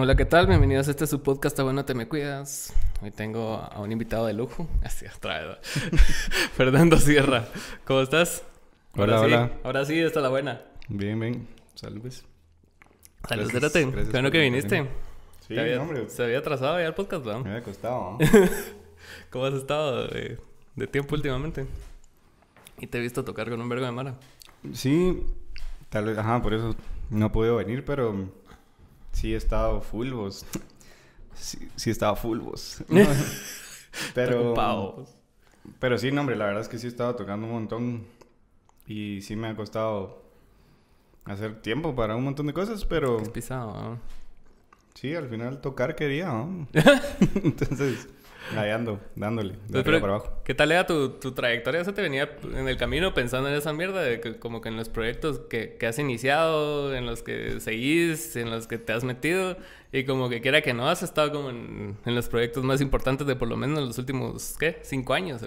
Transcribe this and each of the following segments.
Hola, ¿qué tal? Bienvenidos a este su podcast, Bueno Te Me Cuidas. Hoy tengo a un invitado de lujo. Así, otra vez. Fernando Sierra. ¿Cómo estás? Hola, Ahora sí, hola. Ahora sí, esta es la buena. Bien, bien. Saludos. Saludos, Gracias, espérate. bueno que viniste. Sí, Te había- hombre. Se había atrasado ya el podcast, ¿no? Me había costado. ¿Cómo has estado de, de tiempo últimamente? Y te he visto tocar con un vergo de mara. sí, tal vez, ajá, por eso no he podido venir, pero sí he estado full vos. Sí, sí he estado full vos. pero, pero sí, no, hombre, la verdad es que sí he estado tocando un montón y sí me ha costado hacer tiempo para un montón de cosas, pero Es pisado, ¿no? sí, al final tocar quería, ¿no? Entonces, ahí ando, dándole, de Entonces, arriba pero, para abajo. ¿Qué tal era tu, tu trayectoria? ¿Se te venía en el camino pensando en esa mierda? De que, como que en los proyectos que, que has iniciado, en los que seguís, en los que te has metido, y como que quiera que no, has estado como en, en los proyectos más importantes de por lo menos los últimos, ¿qué? Cinco años.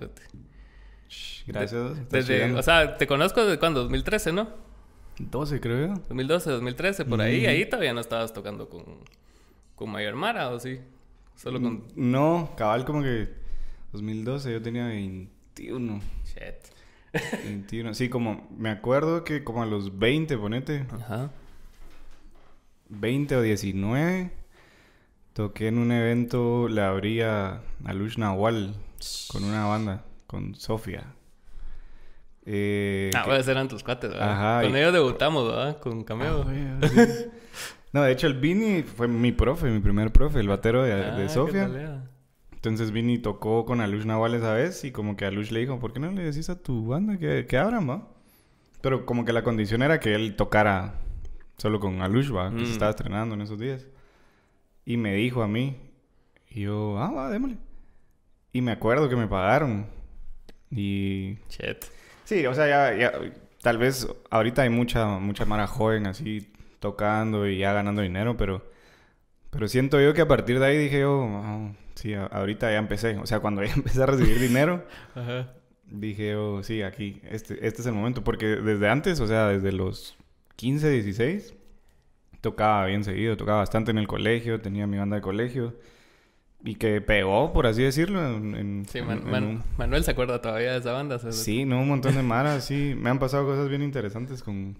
Gracias. estás Desde, o sea, te conozco desde cuando, 2013, ¿no? 12 creo yo. 2012, 2013, por ahí. Ujú. Ahí todavía no estabas tocando con, con Mayor Mara, ¿o sí? Solo con... No, cabal como que 2012 yo tenía 21. Shit. 21. Sí, como me acuerdo que como a los 20, ponete, Ajá. 20 o 19, toqué en un evento, le abría a Lush Nahual con una banda, con Sofía. Eh, Ah, que- bueno, eran tus cuates, ¿verdad? Ajá, Con y- ellos debutamos, ¿verdad? Con Ah, Cameo. güey, sí. No, de hecho el Vini fue mi profe, mi primer profe, el batero de, Ah, de Sofía. Entonces Vini tocó con Alush Naval esa vez y como que Alush le dijo, ¿por qué no le decís a tu banda que, que abran, va? Pero como que la condición era que él tocara solo con Alush, va, que Mm. se estaba estrenando en esos días. Y me dijo a mí, y yo, ah, va, démosle. Y me acuerdo que me pagaron. Y Shit. sí, o sea, ya, ya tal vez ahorita hay mucha, mucha mara joven así tocando y ya ganando dinero, pero, pero siento yo que a partir de ahí dije yo, "Ah, sí, ahorita ya empecé. O sea, cuando ya empecé a recibir dinero, Ajá. dije yo, sí, aquí, este, este es el momento. Porque desde antes, o sea, desde los 15, 16, tocaba bien seguido, tocaba bastante en el colegio, tenía mi banda de colegio. Y que pegó, por así decirlo, en, Sí, en- Man- en Man- un- Manuel se acuerda todavía de esa banda. ¿sabes? Sí, no, un montón de maras, sí. Me han pasado cosas bien interesantes con,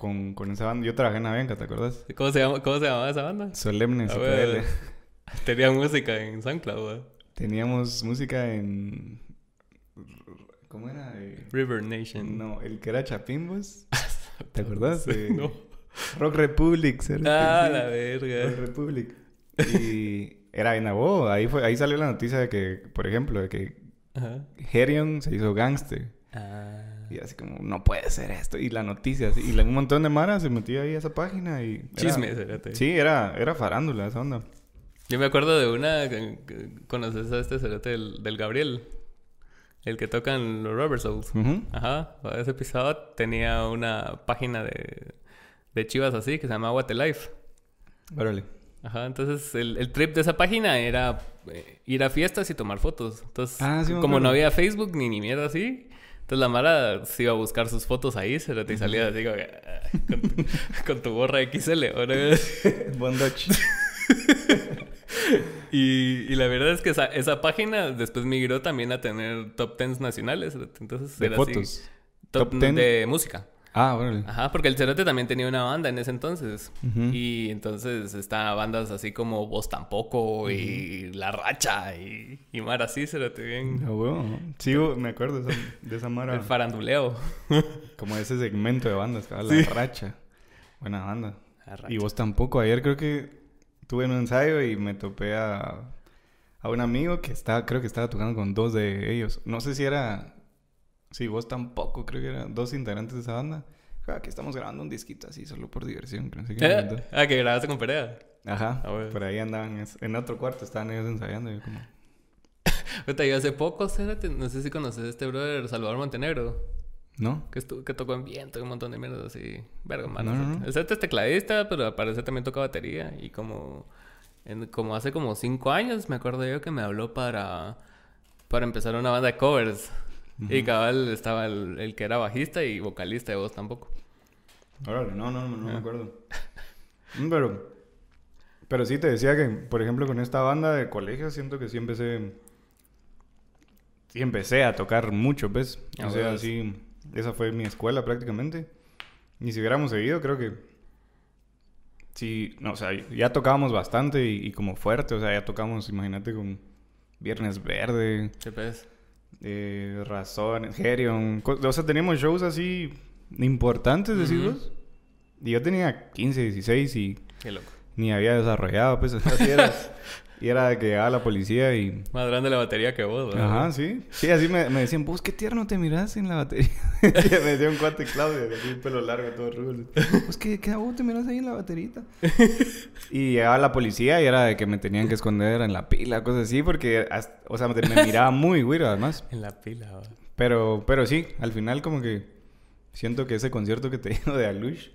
con, con esa banda. Yo trabajé en Avianca, ¿te acuerdas? ¿Cómo se, llama, ¿Cómo se llamaba esa banda? Solemne. Tenía música en SoundCloud, ¿verdad? Teníamos música en... ¿Cómo era? Eh, River Nation. No, el que era Chapín, vos. ¿Te acordás? Eh, No. Rock Republic. ¿será? Ah, la Rock verga. Republic. Y era en Abo. Ahí, fue, ahí salió la noticia de que, por ejemplo, de que Ajá. Herion se hizo gangster. Ah. Y así como, no puede ser esto. Y la noticia, así. Y un montón de Mara se metía ahí a esa página y... era-. Sí, era, era farándula esa onda. Yo me acuerdo de una. ¿Conoces a este cerote del, del Gabriel? El que toca en los Rubber Souls. Ajá, ese episodio tenía una página de, de chivas así que se llamaba What the Life. Órale. Ajá, entonces el, el trip de esa página era eh, ir a fiestas y tomar fotos. Entonces, Ah, sí como no había Facebook ni ni mierda así, entonces la Mara se iba a buscar sus fotos ahí, se te salía así como que, ah, con, tu, con tu gorra XL. Y, y la verdad es que esa, esa página después migró también a tener top 10 nacionales. Entonces, De era así, fotos. top, Top 10. de música. Ah, órale. Ajá, porque el Cerote también tenía una banda en ese entonces. Y entonces estaban bandas así como Vos Tampoco y La Racha y, y Mar así, Cerote, bien. Ah, ¿no? Sí, yo me acuerdo de esa, de esa Mara. El faranduleo. Como ese segmento de bandas, Sí. La Racha. Buena banda. La Racha. Y vos tampoco. Ayer creo que tuve un ensayo y me topé a, a un amigo que estaba, creo que estaba tocando con dos de ellos. No sé si era... Sí, vos tampoco, creo que eran dos integrantes de esa banda. Ja, Aquí estamos grabando un disquito así, solo por diversión. que no sé qué me contó. ah, que grabaste con Perea. Ajá, Ah, por ahí andaban. En otro cuarto estaban ellos ensayando. y yo como... Yo hace poco, no sé si conoces a este brother Salvador Montenegro. ¿No? Que, estu- que tocó en viento y un montón de mierdas así. Verga, mano. No, no, no. El Cerote es tecladista, pero al parecer también toca batería. Y como, en- como hace como cinco años, me acuerdo yo que me habló para, para empezar una banda de covers. Y cabal estaba el, el que era bajista y vocalista de voz tampoco. Órale, no, no, no, no me Ah. acuerdo. Mm, Pero Pero sí te decía que, por ejemplo, con esta banda de colegio siento que sí empecé... Sí empecé a tocar mucho, ¿ves? Ah, O sea, sí... Esa fue mi escuela prácticamente. Y si hubiéramos seguido, creo que... Sí, no, o sea, ya tocábamos bastante y, y como fuerte. O sea, ya tocamos, imagínate, con Viernes Verde, ¿Qué pues? Eh, Razón, Herion. O sea, teníamos shows así importantes, decís Ujú. vos. Y yo tenía 15, 16 y Qué loco. ni había desarrollado, pues. y era de que llegaba la policía y... Más grande la batería que vos, ¿verdad? Ajá, sí. Sí, así me, me decían, vos qué tierno te mirás en la batería. me decía un cuate Claudio, así un pelo largo, todo rubio. Vos qué, qué vos te mirás ahí en la baterita. y llegaba la policía y era de que me tenían que esconder en la pila, cosas así, porque, hasta- o sea, me, me miraba muy güiro además. En la pila, ¿verdad? Pero, pero sí, al final como que siento que ese concierto que te digo de Alush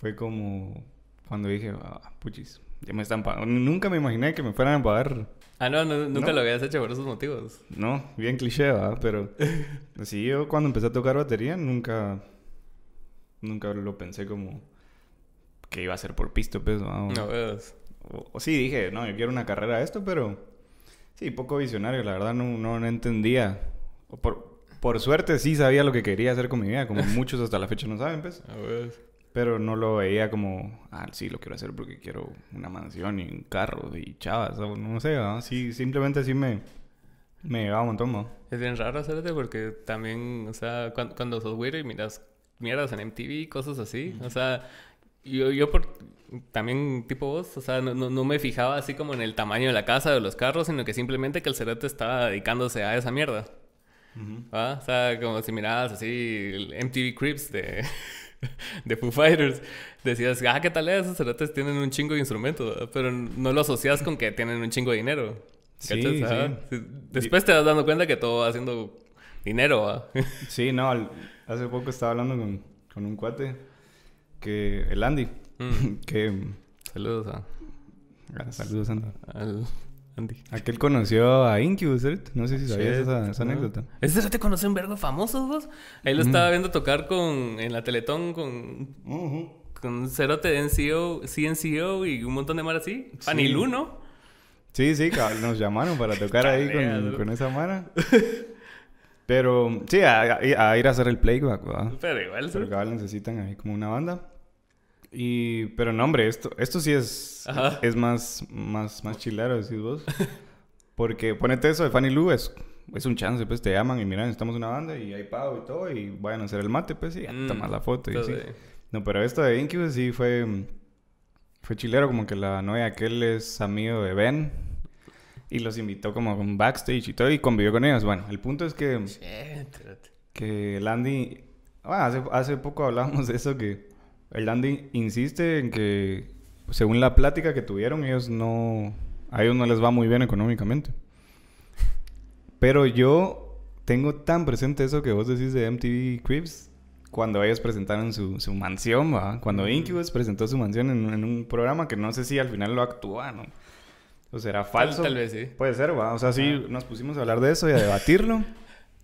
fue como cuando dije, ah, puchis, ya me están pagando. Nunca me imaginé que me fueran a pagar. Ah, no, no, nunca No. lo habías hecho por esos motivos. No, bien cliché, ¿verdad? Pero sí, yo cuando empecé a tocar batería nunca, nunca lo pensé como que iba a ser por pisto, pues, ¿verdad? No ves. o- o sí dije, no, yo quiero una carrera de esto, pero sí, poco visionario, la verdad no, no, no entendía. Por, por suerte sí sabía lo que quería hacer con mi vida, como muchos hasta la fecha no saben, pues. No ves. Pero no lo veía como, ah, sí, lo quiero hacer porque quiero una mansión y un carro y chavas, o no sé. Sí, simplemente así me, me llegaba un montón, ¿no? Es bien raro hacerte porque también, o sea, cuando, cuando sos güiro y miras mierdas en MTV, cosas así, o sea, yo, yo por también tipo vos, o sea, no, no, no me fijaba así como en el tamaño de la casa o de los carros, sino que simplemente que el cerote estaba dedicándose a esa mierda. ¿va? O sea, como si mirabas así el MTV Crips de, de Foo Fighters, decías, ah, ¿qué tal es? Esos cerotes tienen un chingo de instrumentos, pero no lo asocias con que tienen un chingo de dinero. Sí, sí. Después te vas dando cuenta que todo va haciendo dinero, ¿va? Sí, no, al- hace poco estaba hablando con, con un cuate, que el Andy, Mm. que... Saludos a, saludos, Andy. al Andy. Aquel conoció a Incubus, ¿cierto? No sé si sabías esa, esa no. anécdota. ¿Ese te conoce un vergo famoso, vos? Ahí lo estaba viendo tocar con, en la Teletón con, con un cerote de NCO, CNCO y un montón de mar así. Panilú, ¿no? Sí, sí, nos llamaron para tocar ahí con, con esa mara. Pero, sí, a, a- a ir a hacer el playback, ¿verdad? Pero igual, Pero ¿sí? cabal necesitan ahí como una banda. Y, pero no, hombre, esto, esto sí es, Ajá. es más, más, más chilero, decís vos. Porque ponete eso de Fanny Lu, es, es un chance, pues te llaman y miran, estamos una banda y hay pago y todo, y vayan a hacer el mate, pues, y ya Mm, tomas la foto y sí. No, pero esto de Incubus sí fue, fue chilero, como que la novia aquel es amigo de Ben. Y los invitó como un backstage y todo, y convivió con ellos. Bueno, el punto es que, Shit, que el Andy... Ah, hace, hace poco hablábamos de eso, que el Andy insiste en que, según la plática que tuvieron, ellos no... A ellos no les va muy bien económicamente. Pero yo tengo tan presente eso que vos decís de MTV Cribs cuando ellos presentaron su, su mansión, ¿va? Cuando Incubus presentó su mansión en, en un programa que no sé si al final lo actúa, ¿no? O será falso. tal vez sí. Puede ser, ¿va? O sea, sí, nos pusimos a hablar de eso y a debatirlo.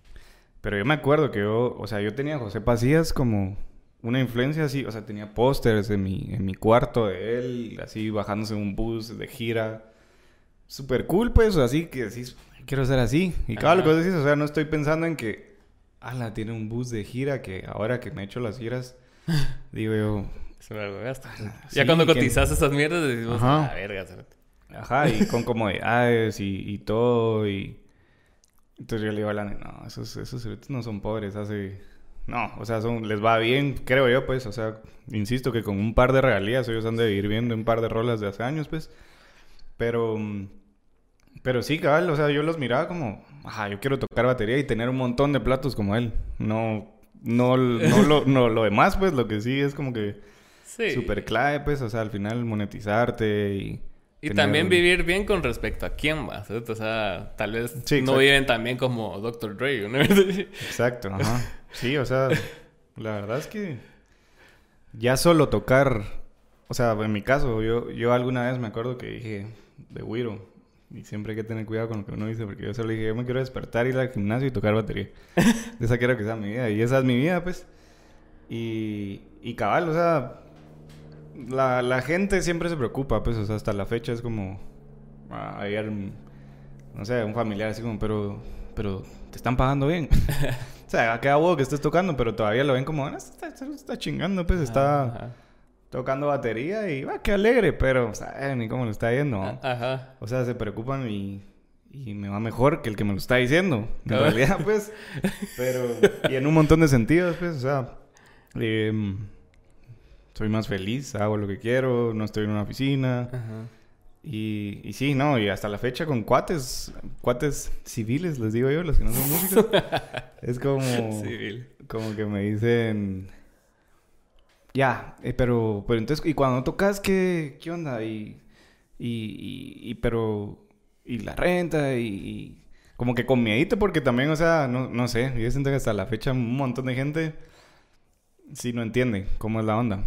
Pero yo me acuerdo que yo, o sea, yo tenía a José Pacías como una influencia así, o sea, tenía pósters en mi, en mi cuarto de él, así bajándose en un bus de gira. Súper cool, pues, así que decís, quiero ser así. Y cada lo que decís, o sea, no estoy pensando en que, ala, tiene un bus de gira que ahora que me he hecho las giras, digo yo, verga gasto. sí, ya cuando cotizas esas mierdas, decimos, Ajá. ah, verga. Ajá, y con comodidades y, y todo. Y... Entonces yo le digo a Lani, no, esos, esos no son pobres, hace... No, o sea, son, les va bien, creo yo, pues. O sea, insisto que con un par de regalías ellos han de vivir viendo un par de rolas de hace años, pues. Pero... Pero sí, cabal, o sea, yo los miraba como... Ajá, yo quiero tocar batería y tener un montón de platos como él. No... No, no, lo, no lo demás, pues, lo que sí es como que... Sí. Súper clave, pues, o sea, al final monetizarte y... Y tener- también vivir bien con respecto a quién vas. ¿cierto? O sea, tal vez Sí, no viven tan bien como Dr. Dre. ¿no? sí, Exacto, ajá. Sí, o sea, la verdad es que ya solo tocar, o sea, en mi caso, yo, yo alguna vez me acuerdo que dije de Wiro, y siempre hay que tener cuidado con lo que uno dice, porque yo solo dije, yo me quiero despertar, ir al gimnasio y tocar batería. Esa quiero que sea mi vida, y esa es mi vida, pues. Y, y cabal, o sea, la, la gente siempre se preocupa, pues, o sea, hasta la fecha es como... ah, ayer, no sé, un familiar así como, pero, pero, ¿te están pagando bien? o sea, queda huevo que estés tocando, pero todavía lo ven como, "Ah, está, está- está chingando, pues, está Ajá. tocando batería y, va, qué alegre, pero, o sea, ni cómo lo está yendo, ¿no? Ajá. O sea, se preocupan y, y me va mejor que el que me lo está diciendo. En Cabal. realidad, pues. Pero. Y en un montón de sentidos, pues. O sea. em, soy más feliz, hago lo que quiero, no estoy en una oficina. Ajá. Y, y sí, no, y hasta la fecha con cuates, cuates civiles, les digo yo, los que no son músicos. es como. Civil. Como que me dicen. Ya, eh, pero, pero entonces, y cuando tocas, ¿qué, qué onda? Y, y, pero, y la renta, y, y como que con miedito, porque también, o sea, no, no sé, yo siento que hasta la fecha un montón de gente sí no entiende cómo es la onda.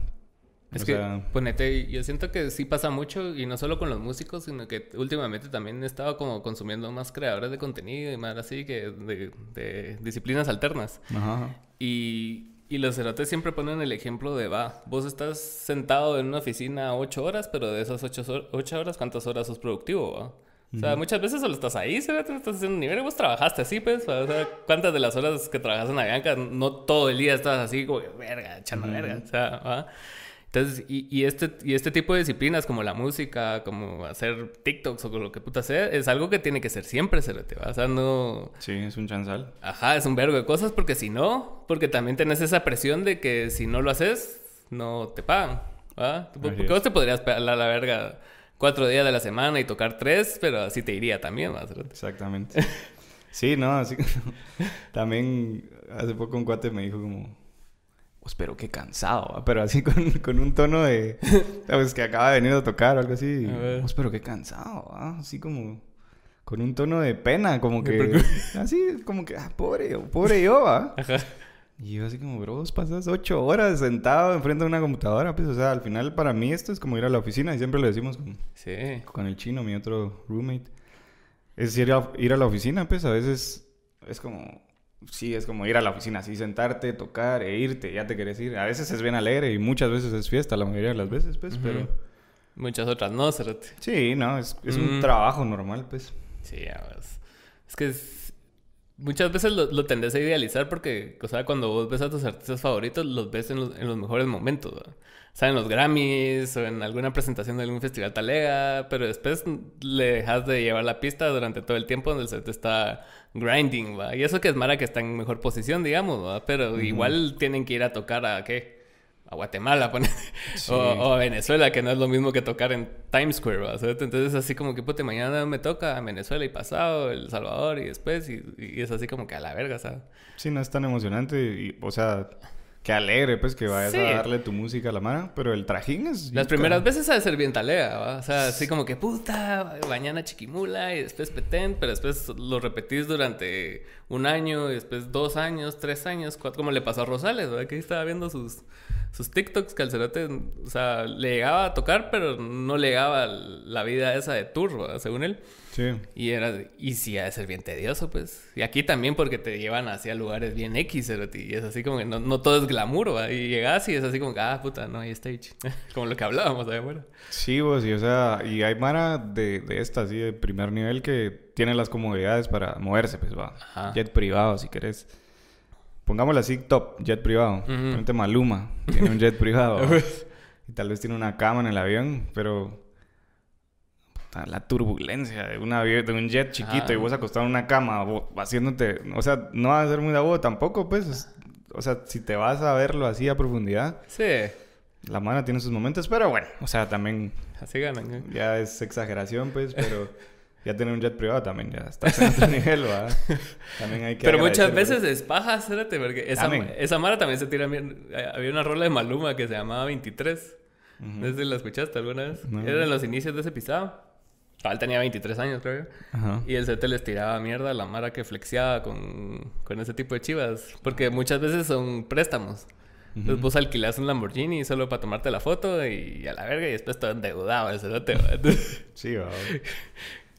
Es O que, sea- ponete, yo siento que sí pasa mucho y no solo con los músicos, sino que últimamente también he estado como consumiendo más creadores de contenido y más así que de, de disciplinas alternas. Ajá. Y, y los cerotes siempre ponen el ejemplo de, va, vos estás sentado en una oficina ocho horas, pero de esas ocho, ocho horas, ¿cuántas horas sos productivo? va? O sea, muchas veces solo estás ahí, no estás haciendo un nivel vos trabajaste así, pues. O sea, ¿cuántas de las horas que trabajas en Avianca, no todo el día estás así, como, verga, echando verga? O sea, ¿va? Entonces, y, y, este, y este tipo de disciplinas como la música, como hacer TikToks o lo que puta sea, es algo que tiene que ser siempre, cerote, ¿va? O sea, no... Sí, es un chanzal. Ajá, es un vergo de cosas porque si no, porque también tenés esa presión de que si no lo haces, no te pagan. ¿va? Porque vos te podrías pegar a la verga cuatro días de la semana y tocar tres, pero así te iría también. ¿va? Exactamente. Sí, no, así también hace poco un cuate me dijo como, pues pero qué cansado, ¿va?", pero así con, con un tono de, sabes, que acaba de venir a tocar o algo así, pues pero qué cansado, ¿va?", así como con un tono de pena, como que, así como que, ah, pobre pobre yo, ¿va? Ajá. Y yo así como, bro, vos pasas ocho horas sentado enfrente de una computadora, pues, o sea, al final para mí esto es como ir a la oficina y siempre lo decimos con, Sí. con el chino, mi otro roommate. Es ir a, ir a la oficina, pues a veces es como, sí, es como ir a la oficina, así sentarte, tocar e irte, ya te querés ir. A veces es bien alegre y muchas veces es fiesta, la mayoría de las veces, pues, pero Muchas otras no, cerote. sí, no, es, es un Mm. trabajo normal, pues. Sí, ves. Es que es- muchas veces lo, lo tendés a idealizar porque, o sea, cuando vos ves a tus artistas favoritos, los ves en los, en los mejores momentos, ¿va? O sea, en los Grammys o en alguna presentación de algún festival talega, pero después le dejas de llevar la pista durante todo el tiempo donde el set está grinding, ¿va? Y eso que es Mara que está en mejor posición, digamos, ¿va? Pero igual tienen que ir a tocar a, ¿qué? A Guatemala, pone. Sí. o, o a Venezuela, que no es lo mismo que tocar en Times Square, ¿va? Entonces, así como que, puta, mañana me toca en Venezuela y pasado, El Salvador y después, y, y es así como que a la verga, ¿sabes? Sí, no es tan emocionante y, o sea, qué alegre, pues, que vayas Sí. a darle tu música a la mano, pero el trajín es... Las primeras veces ha de ser bien talea, ¿va? O sea, así como que, puta, mañana chiquimula y después petén, pero después lo repetís durante un año y después dos años, tres años, cuatro, como le pasó a Rosales, ¿verdad? Que estaba viendo sus, sus TikToks que al cerote, o sea, le llegaba a tocar, pero no le llegaba la vida esa de tour, ¿verdad? Según él. Sí. Y era, y sí, ha de ser bien tedioso, pues. Y aquí también porque te llevan hacia lugares bien X, cerote, y es así como que no, no todo es glamour, ¿va? Y llegas y es así como que, ah, puta, no hay stage. como lo que hablábamos ahí afuera. Sí, vos, y o sea, y hay Mara de, de esta, así, de primer nivel, que tiene las comodidades para moverse, pues va. Ajá. Jet privado, si querés. Pongámoslo así, top, jet privado. Ponte Maluma, tiene un jet privado. ¿va? y tal vez tiene una cama en el avión, pero... La turbulencia de un, avión, de un jet chiquito Ajá. y vos acostado en una cama, vo- haciéndote... O sea, no va a ser muy vos tampoco, pues. es- O sea, si te vas a verlo así a profundidad, Sí, la mano tiene sus momentos, pero bueno, o sea, también así ganan. ¿eh? ya es exageración, pues, pero ya tener un jet privado también ya estás en otro nivel, ¿verdad? También hay que Pero muchas veces es paja, espérate, porque esa, esa Mara también se tira bien. eh, Había una rola de Maluma que se llamaba 23. Ujú. No sé si la escuchaste alguna vez. No. Era en los inicios de ese pisado. Él tenía 23 años, creo yo. Y el CT les tiraba mierda a la Mara que flexiaba con, con ese tipo de chivas. Porque muchas veces son préstamos. Entonces vos alquilás un Lamborghini solo para tomarte la foto y a la verga y después todo endeudado ¿va? Entonces, Sí, va.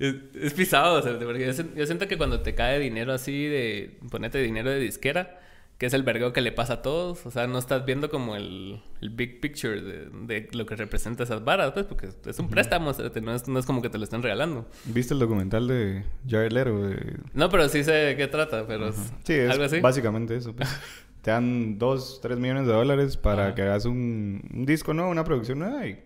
Es, es pisado, cerote, porque yo, sien- yo siento que cuando te cae dinero así de... Ponete dinero de disquera, que es el vergueo que le pasa a todos. O sea, no estás viendo como el, el big picture de, de, lo que representa esas varas, pues, porque es un préstamo, no es, no es como que te lo están regalando. ¿Viste el documental de Jared Leto? De... No, pero sí sé de qué trata, pero sí, es algo así. Básicamente eso. Pues. te dan dos, tres millones de dólares para que hagas un, un, disco nuevo, una producción nueva y...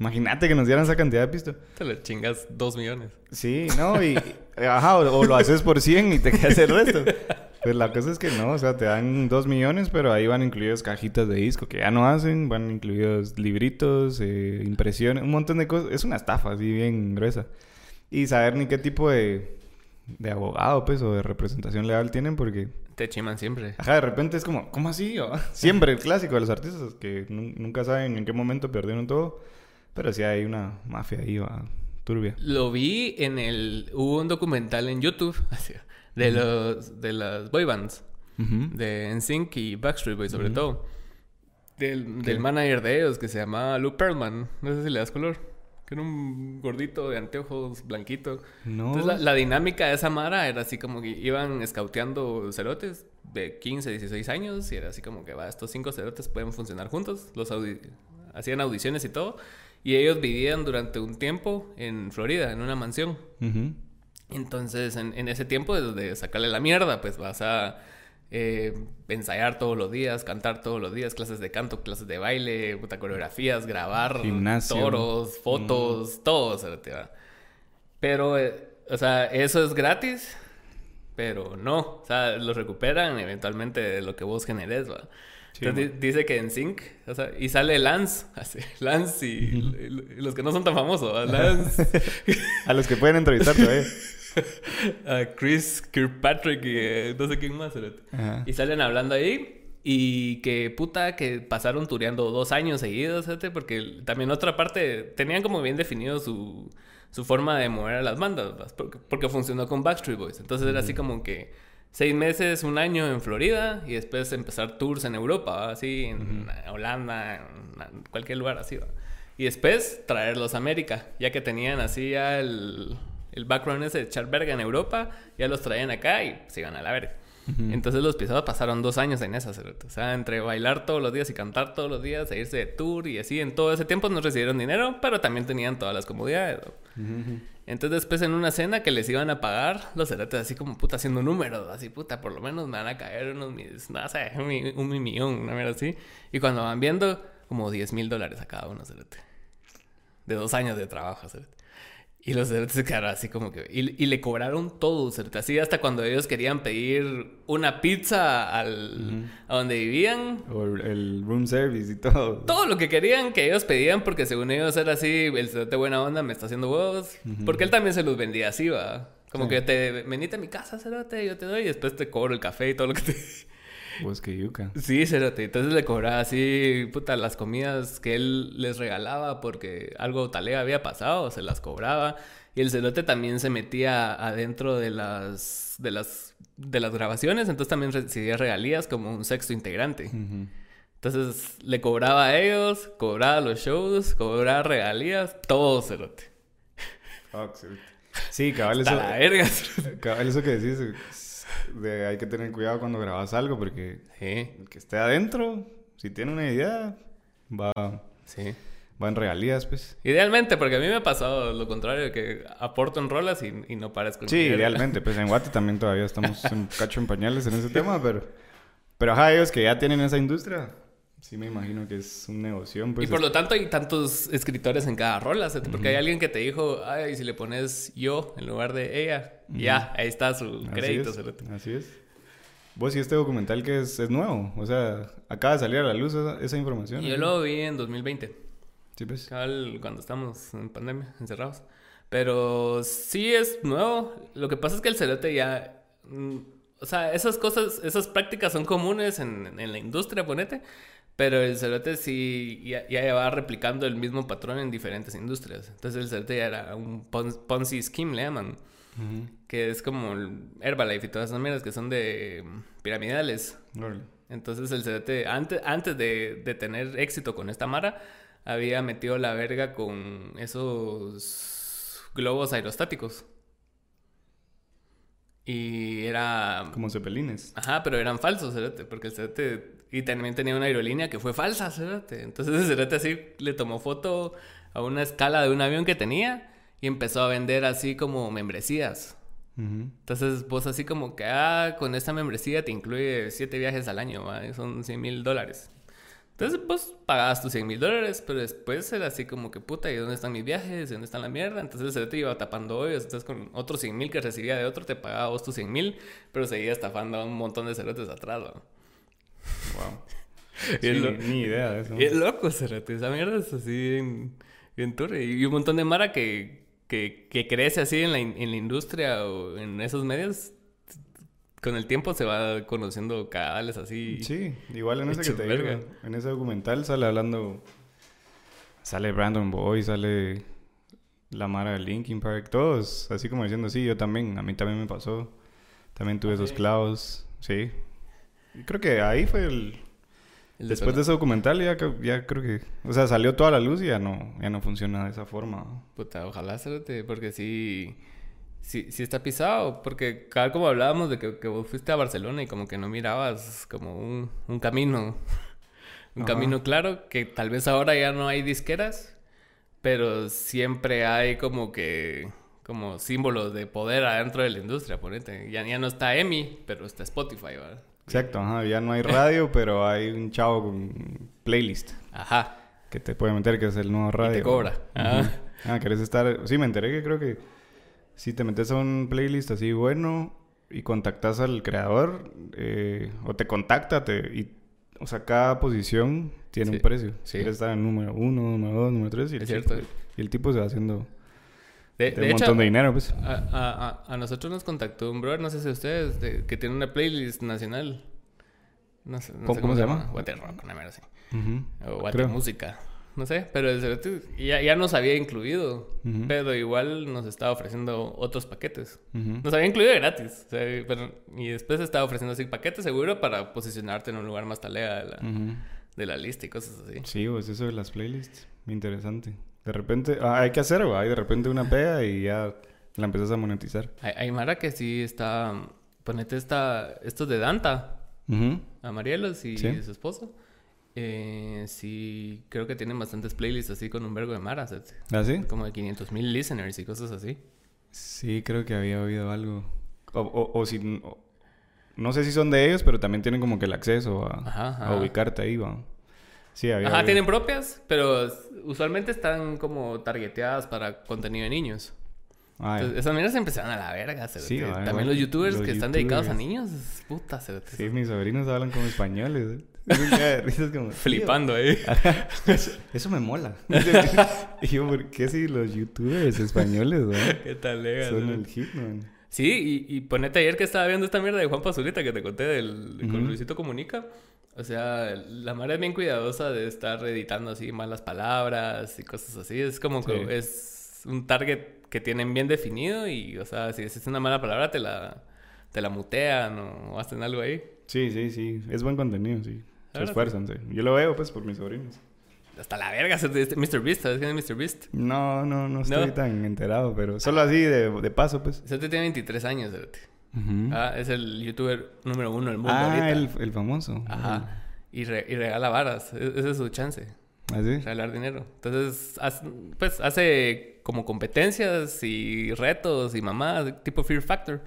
Imagínate que nos dieran esa cantidad de pisto. Te le chingas dos millones. Sí, no, y... ajá, o, o, lo haces por 100 y te quedas el resto. Pues la cosa es que no, o sea, te dan dos millones, pero ahí van incluidas cajitas de disco que ya no hacen, van incluidos libritos, eh, impresiones, un montón de cosas. Es una estafa así bien gruesa. Y saber ni qué tipo de, de abogado, pues, o de representación legal tienen, porque... Te chiman siempre. Ajá, de repente es como, ¿cómo así? Siempre el clásico de los artistas, que nunca saben en qué momento perdieron todo, pero sí hay una mafia ahí, va, turbia. Lo vi en el... Hubo un documental en YouTube, de, los, de las boy bands. De NSYNC y Backstreet Boys, sobre todo. Del, del, manager de ellos, que se llamaba Luke Perlman. No sé si le das color. Que era un gordito de anteojos blanquito. No. Entonces, la, dinámica de esa mara era así como que iban escauteando cerotes de 15, 16 años. Y era así como que, va, estos cinco cerotes pueden funcionar juntos. Los hacían audiciones y todo. Y ellos vivían durante un tiempo en Florida, en una mansión. Entonces, en, ese tiempo de sacarle la mierda, pues vas a eh, ensayar todos los días, cantar todos los días, clases de canto, clases de baile, puta, coreografías, grabar, toros, fotos, todo. Pero, eh, o sea, eso es gratis, pero no. O sea, lo recuperan eventualmente de lo que vos generes, ¿va? Entonces dice que en Sync, o sea, y sale Lance, así, Lance y, los que no son tan famosos, Lance. a los que pueden entrevistar todavía. a Chris Kirkpatrick y eh, no sé quién más. Y salen hablando ahí. Y que puta que pasaron tureando dos años seguidos, porque también otra parte tenían como bien definido su, su forma de mover a las bandas, porque, funcionó con Backstreet Boys. Entonces era así como que seis meses, un año en Florida y después empezar tours en Europa, así, en Holanda, en cualquier lugar así. Y después traerlos a América, ya que tenían así ya el el background ese de echar verga en Europa, ya los traían acá y se iban a la verga. Entonces los pisados pasaron dos años en esa, o sea, entre bailar todos los días y cantar todos los días, e irse de tour y así, en todo ese tiempo no recibieron dinero, pero también tenían todas las comodidades. Entonces después en una cena que les iban a pagar, los cerotes así como puta haciendo números, así puta, por lo menos me van a caer unos, no sé, un, millón, una mierda así. Y cuando van viendo, como 10 mil dólares a cada uno, cerote. De dos años de trabajo, cerote. Y los cerotes se quedaron así como que... Y, le cobraron todo, cerote. Así hasta cuando ellos querían pedir una pizza al, a donde vivían. O el room service y todo. Todo lo que querían que ellos pedían porque según ellos era así, el cerote buena onda me está haciendo huevos. Porque él también se los vendía así, va. Como que te venite a mi casa, cerote, yo te doy y después te cobro el café y todo lo que te... Pues que yuca. Sí, cerote. Entonces le cobraba así, puta, las comidas que él les regalaba porque algo tal había pasado, se las cobraba. Y el cerote también se metía adentro de las, de las, de las grabaciones, entonces también recibía regalías como un sexto integrante. Entonces le cobraba a ellos, cobraba los shows, cobraba regalías, todo cerote. sí, cabal, eso. La verga. Cabal, eso que decís de hay que tener cuidado cuando grabas algo porque el que esté adentro, si tiene una idea, va, sí. va en regalías, pues. Idealmente, porque a mí me ha pasado lo contrario, que aporto en rolas y, no parezco. Sí, idealmente, pues en Guate también todavía estamos un cacho en pañales en ese tema, pero, pero ajá, ellos que ya tienen esa industria, Sí, me imagino que es un negocio. Pues, y por lo tanto hay tantos escritores en cada rola, porque hay alguien que te dijo, ay, si le pones yo en lugar de ella, ya, ahí está su crédito. Así es. Vos y este documental que es, es, nuevo, o sea, acaba de salir a la luz esa, información. Yo lo vi en 2020. Sí, pues. Cuando estamos en pandemia, encerrados. Pero sí es nuevo. Lo que pasa es que el cerote ya... Mm, o sea, esas cosas, esas prácticas son comunes en, en la industria, ponete. Pero el cerote sí ya, ya, va replicando el mismo patrón en diferentes industrias. Entonces el cerote ya era un Ponzi scheme, le llaman. Que es como el Herbalife y todas esas mierdas que son de piramidales. Entonces el cerote, antes, antes de, de, tener éxito con esta mara, había metido la verga con esos globos aerostáticos. Y era... Como cepelines. Ajá, pero eran falsos, porque el cerote... Y también tenía una aerolínea que fue falsa. Entonces el cerote así le tomó foto a una escala de un avión que tenía y empezó a vender así como membresías. Entonces vos así como que, ah, con esta membresía te incluye siete viajes al año, ¿va? son 100 mil dólares. Entonces vos pagabas tus 100 mil dólares, pero después era así como que, puta, ¿y dónde están mis viajes? ¿Y dónde está la mierda? Entonces se te iba tapando hoyos. Entonces con otros 100 mil que recibía de otro, te pagaba vos tus 100 mil, pero seguía estafando a un montón de cerotes atrás, ¿va? Wow. ni idea de eso. Y es loco, cerote. Esa mierda es así bien turre. Y un montón de mara que que, que crece así en la, en la industria o en esos medios, con el tiempo se va conociendo canales así. Sí, igual en ese que te digo, en ese documental sale hablando, sale Brandon Boy, sale la Mara de Linkin Park, todos así como diciendo, sí, yo también, a mí también me pasó, también tuve esos clavos, sí. Creo que ahí fue el, Después de ese documental ya, ya creo que... O sea, salió toda la luz y ya no, ya no funciona de esa forma. Puta, ojalá, cérate, porque sí... Sí, sí está pisado, porque cada como hablábamos de que, que, vos fuiste a Barcelona y como que no mirabas como un, un camino, un camino claro, que tal vez ahora ya no hay disqueras, pero siempre hay como que, como símbolos de poder adentro de la industria, ponete. Ya, ya no está EMI, pero está Spotify, ¿verdad? Exacto, ajá. Ya no hay radio, pero hay un chavo con playlist. Ajá. Que te puede meter, que es el nuevo radio. Y te cobra. Ajá. Ah, ¿querés estar...? Sí, me enteré que creo que si te metes a un playlist así bueno y contactas al creador, eh, o te contacta, te, y, o sea, cada posición tiene un precio. Si quieres estar en número uno, número dos, número tres, y el, es cierto. y el tipo se va haciendo... De, un montón de dinero, pues. A, a, a, nosotros nos contactó un brother, no sé si ustedes, que tiene una playlist nacional. No sé, ¿Cómo, ¿cómo, se llama? Water Rock, una mera así. O Water Música. No sé, pero ya, ya nos había incluido. Pero igual nos estaba ofreciendo otros paquetes. Nos había incluido gratis. O sea, pero, y después estaba ofreciendo así paquetes seguro para posicionarte en un lugar más talea de la, de la lista y cosas así. Sí, pues eso de las playlists. Interesante. De repente, ah, hay que hacer, Hay de repente una pega y ya la empiezas a monetizar. Hay, Mara que sí está. Ponete esta, esto de Danta. A Marielos y su esposo. Eh, sí, creo que tienen bastantes playlists así con un vergo de Mara. ¿Ah, sí? Como de 500 mil listeners y cosas así. Sí, creo que había oído algo. O, o, si. no sé si son de ellos, pero también tienen como que el acceso a, a ubicarte ahí, ¿va? Sí, había. Ajá, tienen propias, pero usualmente están como targeteadas para contenido de niños. Ah, Entonces, esas se empezaron a la verga. Sí, También los youtubers que están dedicados a niños, puta. Se sí, mis sobrinos hablan como españoles. como, Flipando ahí. Eso, me mola. y yo, ¿por qué si los youtubers españoles, güey? ¿Qué tal, legal? Son el hit, man. Sí, y, y, ponete ayer que estaba viendo esta mierda de Juan Pazurita que te conté del con Luisito Comunica. O sea, la madre es bien cuidadosa de estar editando así malas palabras y cosas así. Es como que es un target que tienen bien definido y, o sea, si es una mala palabra te la, te la mutean o hacen algo ahí. Sí, sí, sí. Es buen contenido, sí. Se esfuerzan, sí. Yo lo veo, pues, por mis sobrinos. Hasta la verga, Mr. Beast, ¿sabes quién es Mr. Beast? No, no, no estoy tan enterado, pero solo así de, de paso, pues. Ese tiene 23 años, Ah, es el youtuber número uno del mundo ah, El, el famoso. Ajá. Y, y, regala varas. E-, ese es su chance. ¿Ah, sí? Regalar dinero. Entonces, pues hace como competencias y retos y mamás, tipo Fear Factor.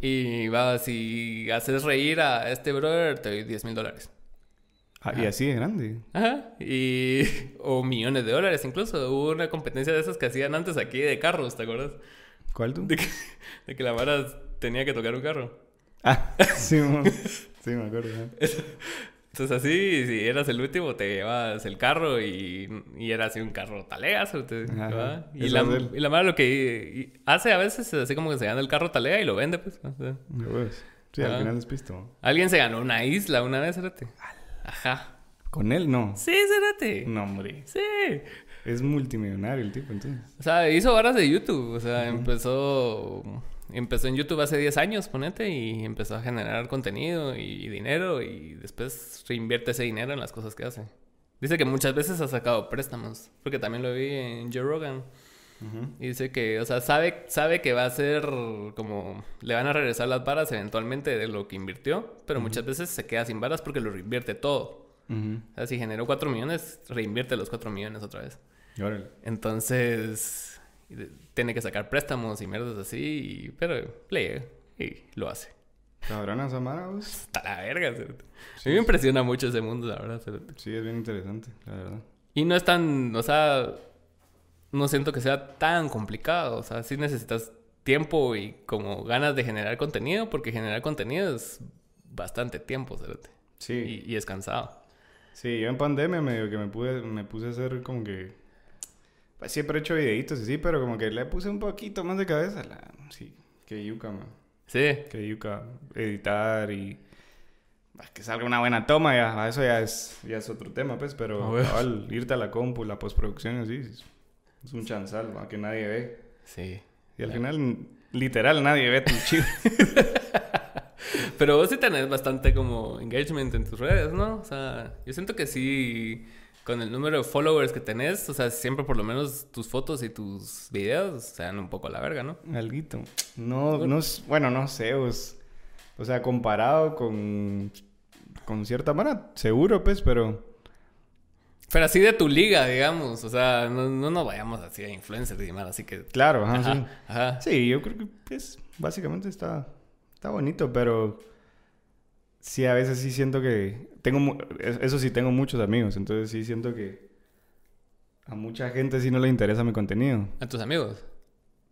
Y va, si haces reír a este brother, te doy 10 mil dólares. Ah, y así de grande. Ajá. Y... O millones de dólares incluso. Hubo una competencia de esas que hacían antes aquí de carros, ¿te acuerdas? ¿Cuál tú? De que, de que la vara tenía que tocar un carro. Ah, sí, sí me acuerdo. Entonces así, si eras el último, te llevabas el carro y, y era así un carro talega. y, la, y la madre lo que hace a veces es así como que se gana el carro talea y lo vende, pues. sí, al final es pisto. Alguien se ganó una isla una vez, espérate. Ajá. ¿Con él? No. Sí, espérate. No, hombre. Sí. Es multimillonario el tipo, entonces. O sea, hizo varas de YouTube. O sea, empezó empezó en YouTube hace 10 años, ponete, y empezó a generar contenido y dinero y después reinvierte ese dinero en las cosas que hace. Dice que muchas veces ha sacado préstamos, porque también lo vi en Joe Rogan, Y dice que, o sea, sabe, sabe que va a ser como... Le van a regresar las varas eventualmente de lo que invirtió, pero muchas veces se queda sin varas porque lo reinvierte todo. O sea, si generó 4 millones, reinvierte los 4 millones otra vez. Entonces, tiene que sacar préstamos y mierdas así, pero lee y lo hace. Cabrona Samara, Está la verga. A mí me impresiona mucho ese mundo, la verdad. Sí, es bien interesante, la verdad. Y no es tan, o sea, no siento que sea tan complicado. O sea, sí necesitas tiempo y como ganas de generar contenido, porque generar contenido es bastante tiempo, ¿sabes? Sí. Y, es cansado. Sí, yo en pandemia medio que me, pude, me puse a hacer como que... Pues siempre he hecho videitos y sí, pero como que le puse un poquito más de cabeza. La, sí, que yuca, man. Sí. Que yuca editar y... Que salga una buena toma, ya, eso ya es, ya es otro tema, pues, pero irte a la compu, la postproducción, así, es un chanzal, ¿va? que nadie ve. Sí. Y al final, literal, nadie ve tu chido. Pero vos sí tenés bastante como engagement en tus redes, ¿no? O sea, yo siento que sí, con el número de followers que tenés, o sea, siempre por lo menos tus fotos y tus videos se dan un poco a la verga, ¿no? Alguito. No, no, bueno, no sé, o sea, comparado con, con cierta manera, seguro, pues, pero pero así de tu liga, digamos. O sea, no, no nos vayamos así a influencers y demás, así que... Claro, ajá, sí. Ajá. Sí, yo creo que, pues, básicamente está, está bonito, pero... Sí, a veces sí siento que... Tengo... Eso sí, tengo muchos amigos, entonces sí siento que... A mucha gente sí no le interesa mi contenido. ¿A tus amigos?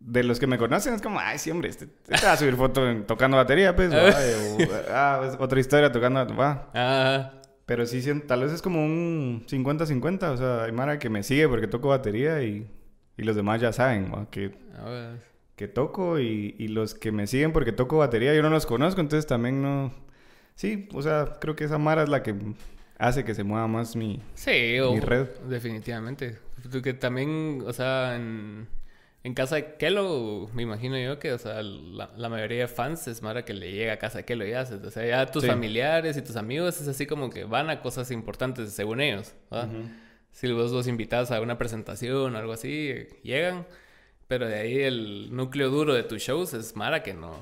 de los que me conocen es como, ay, sí, hombre, este, este va a subir foto tocando batería, pues, ah, pues, otra historia tocando, va. Ah. Pero sí, tal vez es como un 50-50. O sea, hay Mara que me sigue porque toco batería y, y los demás ya saben que, que toco. Y, y, los que me siguen porque toco batería yo no los conozco, entonces también no... Sí, o sea, creo que esa Mara es la que hace que se mueva más mi, sí, mi red. Definitivamente. Que también, o sea, en en casa de Kelo, me imagino yo que, o sea, la, mayoría de fans es mara que le llega a casa de Kelo y haces. O sea, ya tus familiares y tus amigos es así como que van a cosas importantes según ellos. Si vos los invitas a una presentación o algo así, llegan. Pero de ahí el núcleo duro de tus shows es mara que no,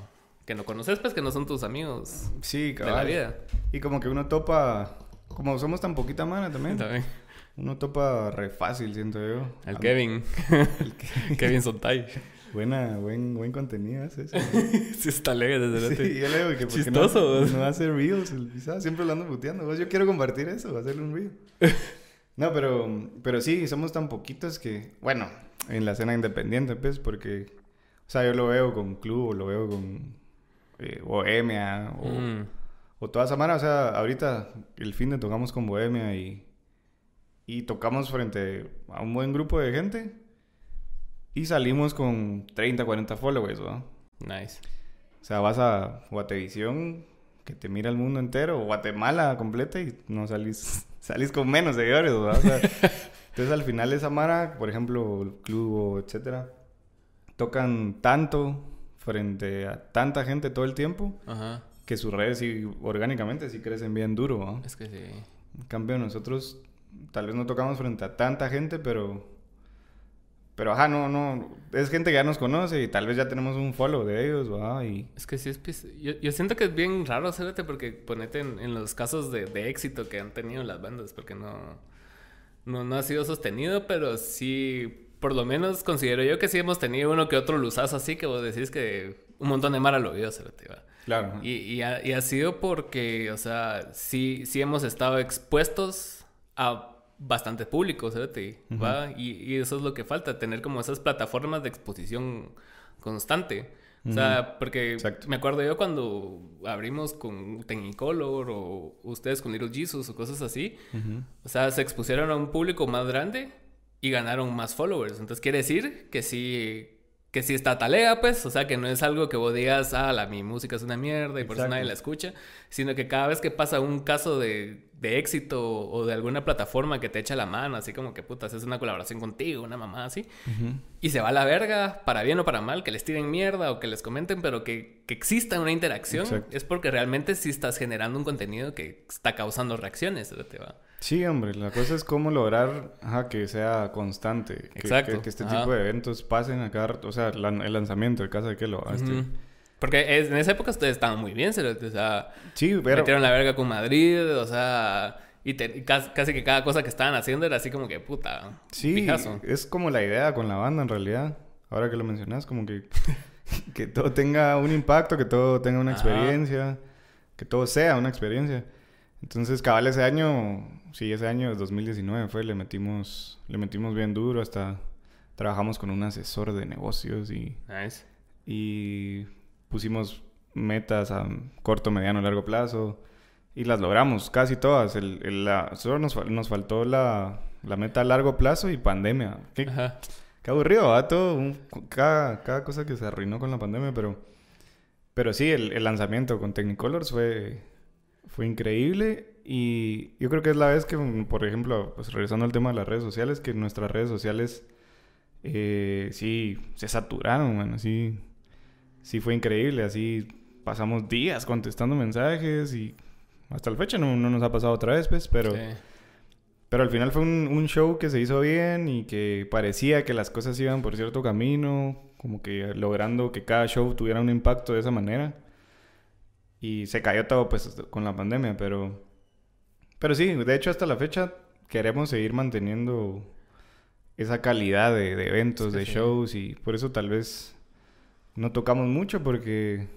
que no conoces, pues que no son tus amigos sí, de la vida. Y como que uno topa, como somos tan poquita mana también. También. Uno topa re fácil, siento yo. El Kevin. El Kevin Sontay. Buena, buen, buen contenido ese. sí, está alegre desde Sí, yo le digo que Chistoso. No, no hace reels el Siempre lo ando puteando. Yo quiero compartir eso, hacerle un reel. no, pero, pero sí, somos tan poquitos que... Bueno, en la escena independiente, pues, porque... O sea, yo lo veo con Club, o lo veo con eh, Bohemia, o, mm. o toda esa. O sea, ahorita el fin de tocamos con Bohemia y y tocamos frente a un buen grupo de gente y salimos con 30, 40 followers, ¿no? Nice. O sea, vas a Guatevisión, que te mira el mundo entero, o Guatemala completa y no salís, salís con menos seguidores, ¿no? O sea, entonces al final esa Mara, por ejemplo, el club, etcétera, tocan tanto frente a tanta gente todo el tiempo que sus redes sí, orgánicamente sí crecen bien duro, ¿no? Es que sí. En cambio, nosotros tal vez no tocamos frente a tanta gente, pero... Pero ajá, no, no, es gente que ya nos conoce y tal vez ya tenemos un follow de ellos, ¿verdad? Y... Es que sí, es, yo, yo siento que es bien raro hacerte porque ponete en, los casos de, de, éxito que han tenido las bandas, porque no, no, no ha sido sostenido, pero sí, por lo menos considero yo que sí hemos tenido uno que otro luzazo así que vos decís que un montón de Mara lo vio, te va. Claro. Y, y, ha, y ha sido porque, o sea, sí, sí hemos estado expuestos a bastante público, ¿sabes? ¿Va? Y, eso es lo que falta, tener como esas plataformas de exposición constante. O sea, porque me acuerdo yo cuando abrimos con Technicolor o ustedes con Little Jesus o cosas así, o sea, se expusieron a un público más grande y ganaron más followers. Entonces quiere decir que sí que si está talea, pues, o sea, que no es algo que vos digas, ah, la, mi música es una mierda y por eso nadie la escucha, sino que cada vez que pasa un caso de, de, éxito o de alguna plataforma que te echa la mano, así como que putas, es una colaboración contigo, una mamá así, y se va a la verga, para bien o para mal, que les tiren mierda o que les comenten, pero que, que exista una interacción, es porque realmente sí estás generando un contenido que está causando reacciones, te va? Sí, hombre, la cosa es cómo lograr ajá, que sea constante. Que, Exacto, Que, que este ajá. tipo de eventos pasen a cada. O sea, la- el lanzamiento de Casa de Kelo. a este- Ujú. Porque es- en esa época ustedes estaban muy bien, cerote, o sea, Sí, pero... metieron la verga con Madrid, o sea, y, te- y casi, casi que cada cosa que estaban haciendo era así como que puta, Sí, pijazo. es como la idea con la banda en realidad. Ahora que lo mencionas, como que, que todo tenga un impacto, que todo tenga una Ajá. experiencia, que todo sea una experiencia. Entonces, cabal ese año, sí, ese año 2019 fue, le metimos, le metimos bien duro, hasta trabajamos con un asesor de negocios y, Nice. y pusimos metas a corto, mediano, largo plazo y las logramos casi todas. El, el- la- solo nos, nos faltó la, la meta a largo plazo y pandemia. Qué, Ajá. qué aburrido, ¿va? Todo, un- cada, cada cosa que se arruinó con la pandemia, pero, pero sí, el, el lanzamiento con Technicolors fue, fue increíble y yo creo que es la vez que, mm, por ejemplo, pues regresando al tema de las redes sociales, que nuestras redes sociales eh, sí se saturaron, bueno, sí, sí fue increíble, así pasamos días contestando mensajes y hasta la fecha no, no nos ha pasado otra vez, pues, pero... Sí. Pero al final fue un, un show que se hizo bien y que parecía que las cosas iban por cierto camino, como que logrando que cada show tuviera un impacto de esa manera. Y se cayó todo pues con la pandemia, pero... Pero sí, de hecho hasta la fecha queremos seguir manteniendo esa calidad de, de eventos, de sí. shows y por eso tal vez no tocamos mucho porque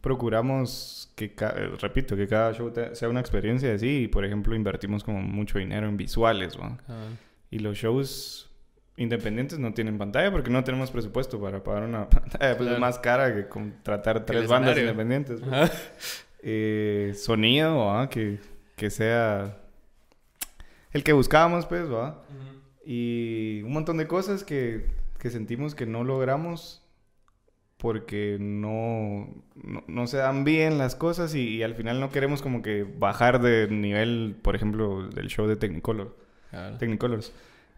procuramos que, repito, que cada show sea una experiencia así y por ejemplo invertimos como mucho dinero en visuales, ¿va? Ah, Y los shows independientes no tienen pantalla porque no tenemos presupuesto para pagar una pantalla pues, Claro. más cara que contratar tres bandas escenario. independientes. pues. Eh, sonido, ¿va? Que, que sea el que buscábamos, pues, ¿va? Y un montón de cosas que, que sentimos que no logramos porque no, no, no se dan bien las cosas y, y al final no queremos como que bajar de nivel, por ejemplo, del show de Technicolor, Claro. Technicolors.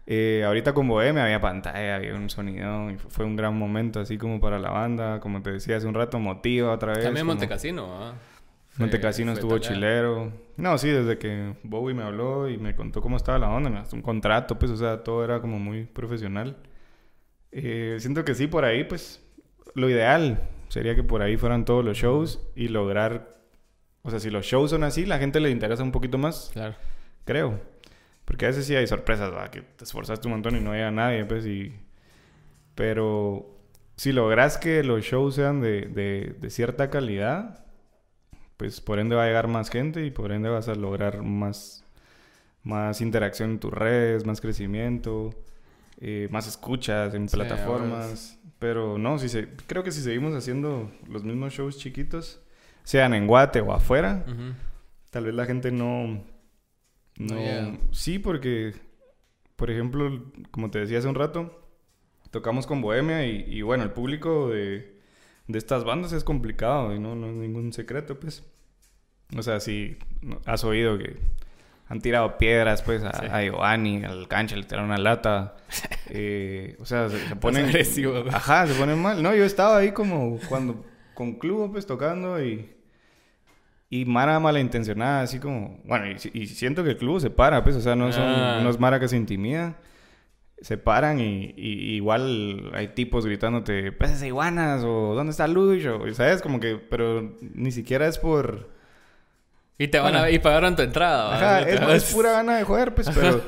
Eh, ahorita con Bohemia había pantalla, había un sonido y fue un gran momento así como para la banda, como te decía hace un rato, motiva otra vez. También como- Montecasino, ¿ah? Fue estuvo tocar. chilero. No, sí, desde que Bowie me habló y me contó cómo estaba la onda, un contrato, pues, o sea, todo era como muy profesional. Eh, siento que sí, por ahí, pues, lo ideal sería que por ahí fueran todos los shows y lograr, o sea, si los shows son así, la gente le interesa un poquito más, Claro. creo. Porque a veces sí hay sorpresas, ¿va? que te esforzaste un montón y no llega nadie, pues, y... Pero si logras que los shows sean de, de, de cierta calidad, pues por ende va a llegar más gente y por ende vas a lograr más, más interacción en tus redes, más crecimiento, eh, más escuchas en Sí, plataformas. Pero no, si se, creo que si seguimos haciendo los mismos shows chiquitos, sean en Guate o afuera, tal vez la gente no... No sí, porque, por ejemplo, como te decía hace un rato, tocamos con Bohemia y, y bueno, el público de, de estas bandas es complicado y no, no es ningún secreto, pues. O sea, si has oído que han tirado piedras, pues, a, Sí. a Giovanni, al cancha, le tiraron una lata. Eh, o sea, se, se ponen... agresivo. Ajá, se ponen mal. No, yo estaba ahí como cuando con Club, pues, tocando y... Y Mara malintencionada, así como... Bueno, y, y siento que el club se para, pues, o sea, no son... Ah. No es Mara que se intimida. Se paran y, y- igual hay tipos gritándote, peces iguanas, o ¿dónde está Luis? O, ¿sabes? Como que... Pero ni siquiera es por... Y te van a... Y pagaron tu entrada. Ajá, es, pura gana de joder, pues, pero...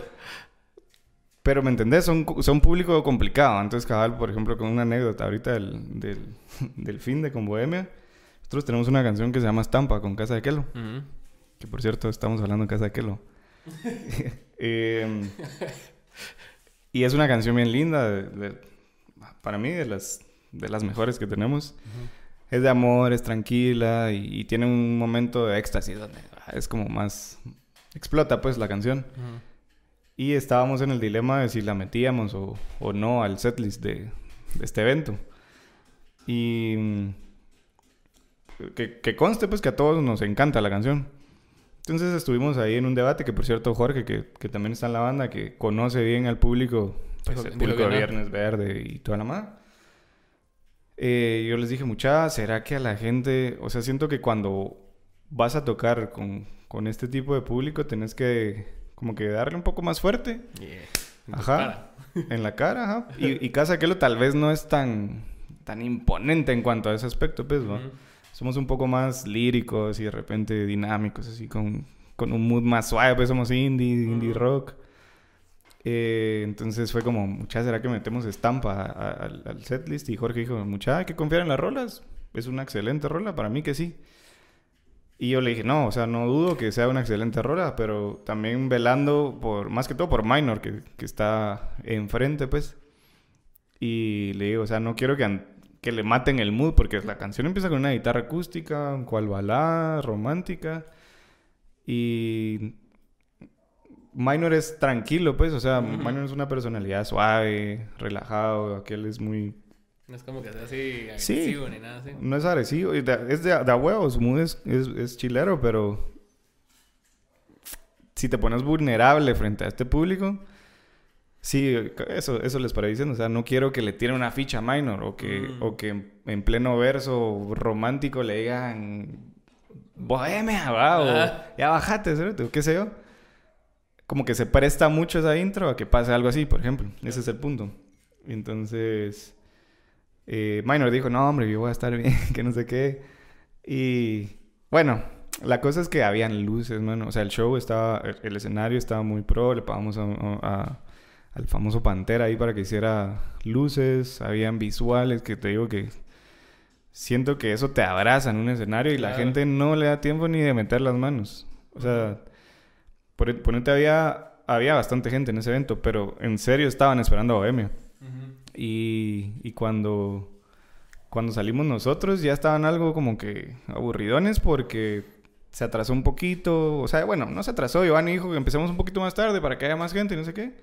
Pero, ¿me entendés? Son, son público complicado. Entonces, cabal, por ejemplo, con una anécdota ahorita del, del, del fin de con Bohemia. Nosotros tenemos una canción que se llama Estampa con Casa de Kelo. Que, por cierto, estamos hablando de Casa de Kelo. Em, y es una canción bien linda. de- de- para mí, de las, de las mejores que tenemos. Es de amor, es tranquila y, y tiene un momento de éxtasis donde ah, es como más... Explota, pues, la canción. Ujú. Y estábamos en el dilema de si la metíamos o, o no al setlist de, de este evento. Y mm, que, que conste pues que a todos nos encanta la canción. Entonces estuvimos ahí en un debate que por cierto Jorge, que, que también está en la banda, que conoce bien al público, pues, Dijo- el público de. Viernes Verde y toda la madre. Eh, yo les dije, mucha, ¿será que a la gente, o sea, siento que cuando vas a tocar con, con este tipo de público tenés que como que darle un poco más fuerte. Yeah. Ajá. En la cara, ajá. Y, y Casa Aquelo tal vez no es tan, tan imponente en cuanto a ese aspecto, pues, ¿no? Somos un poco más líricos y de repente dinámicos, así con, con un mood más suave, pues somos indie, indie rock. Eh, entonces fue como, mucha, ¿será que metemos estampa a- a- al, setlist? Y Jorge dijo, mucha, hay que confiar en las rolas. Es una excelente rola, para mí que sí. Y yo le dije, no, o sea, no dudo que sea una excelente rola, pero también velando por, más que todo por Minor, que, que está enfrente, pues. Y le digo, o sea, no quiero que, que le maten el mood, porque la canción empieza con una guitarra acústica, un cual balada, romántica. Y Minor es tranquilo, pues, o sea. Minor es una personalidad suave, relajado, aquel es muy... No es como que sea así Sí. agresivo ni nada así. No es agresivo, es de, de a huevo, su mood es, es, es chilero, pero si te pones vulnerable frente a este público, sí, eso, eso les para diciendo, o sea, no quiero que le tiren una ficha minor o que, Mm. o que en pleno verso romántico le digan bohemia, va, o Ah. ya bajate, ¿cierto? o qué sé yo. Como que se presta mucho esa intro a que pase algo así, por ejemplo. Ese es el punto. Entonces, eh, Minor dijo, no, hombre, yo voy a estar bien, que no sé qué. Y bueno, la cosa es que habían luces, mano. O sea, el show estaba, el, el escenario estaba muy pro. Le pagamos a- al famoso Pantera ahí para que hiciera luces. Habían visuales que te digo que siento que eso te abraza en un escenario y la gente no le da tiempo ni de meter las manos. O sea, por, ponete había, había bastante gente en ese evento, pero en serio estaban esperando a Bohemia. Y, y cuando, cuando salimos nosotros ya estaban algo como que aburridones porque se atrasó un poquito. O sea, bueno, no se atrasó. Giovanni dijo que empecemos un poquito más tarde para que haya más gente y no sé qué.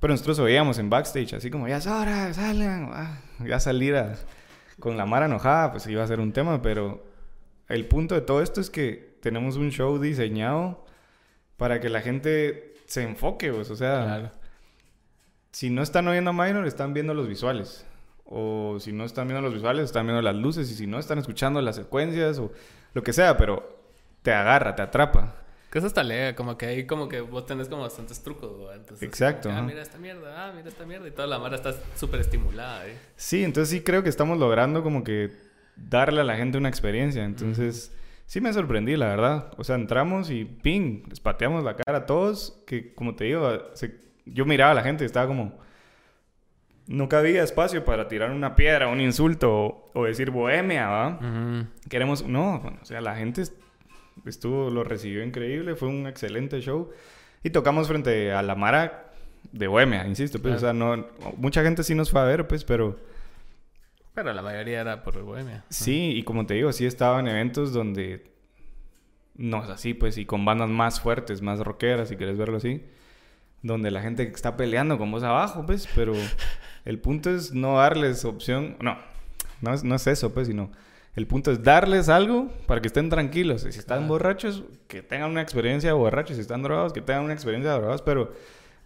Pero nosotros oíamos en backstage así como, ya es hora, salgan. Ah, ya salir a- con la mara enojada, pues iba a ser un tema. Pero el punto de todo esto es que tenemos un show diseñado para que la gente se enfoque, pues, o sea Claro. si no están oyendo a Minor, están viendo los visuales. O si no están viendo los visuales, están viendo las luces. Y si no, están escuchando las secuencias o lo que sea, pero te agarra, te atrapa. Que eso está lega, como que ahí como que vos tenés como bastantes trucos, ¿no? Entonces, Exacto, que, ah, mira esta mierda, ah, mira esta mierda. Y toda la mara está súper estimulada, ¿eh? Sí, entonces sí creo que estamos logrando como que darle a la gente una experiencia. Entonces, sí me sorprendí, la verdad. O sea, entramos y ping, les pateamos la cara a todos. Que como te digo, se- yo miraba a la gente y estaba como. No cabía espacio para tirar una piedra, un insulto o, o decir bohemia, ¿va? Queremos, no, bueno, o sea, la gente est- estuvo, lo recibió increíble, fue un excelente show y tocamos frente a la Mara de Bohemia, insisto, pues, o sea, no, mucha gente sí nos fue a ver, pues, pero Pero la mayoría era por Bohemia. sí, y como te digo, sí estaba en eventos donde no es así, pues, y con bandas más fuertes, más rockeras, si quieres verlo así, donde la gente está peleando con voz abajo, pues, pero el punto es no darles opción, no, no es, no es eso, pues, sino el punto es darles algo para que estén tranquilos. Y si están borrachos, que tengan una experiencia de borrachos, si están drogados, que tengan una experiencia de drogados, pero,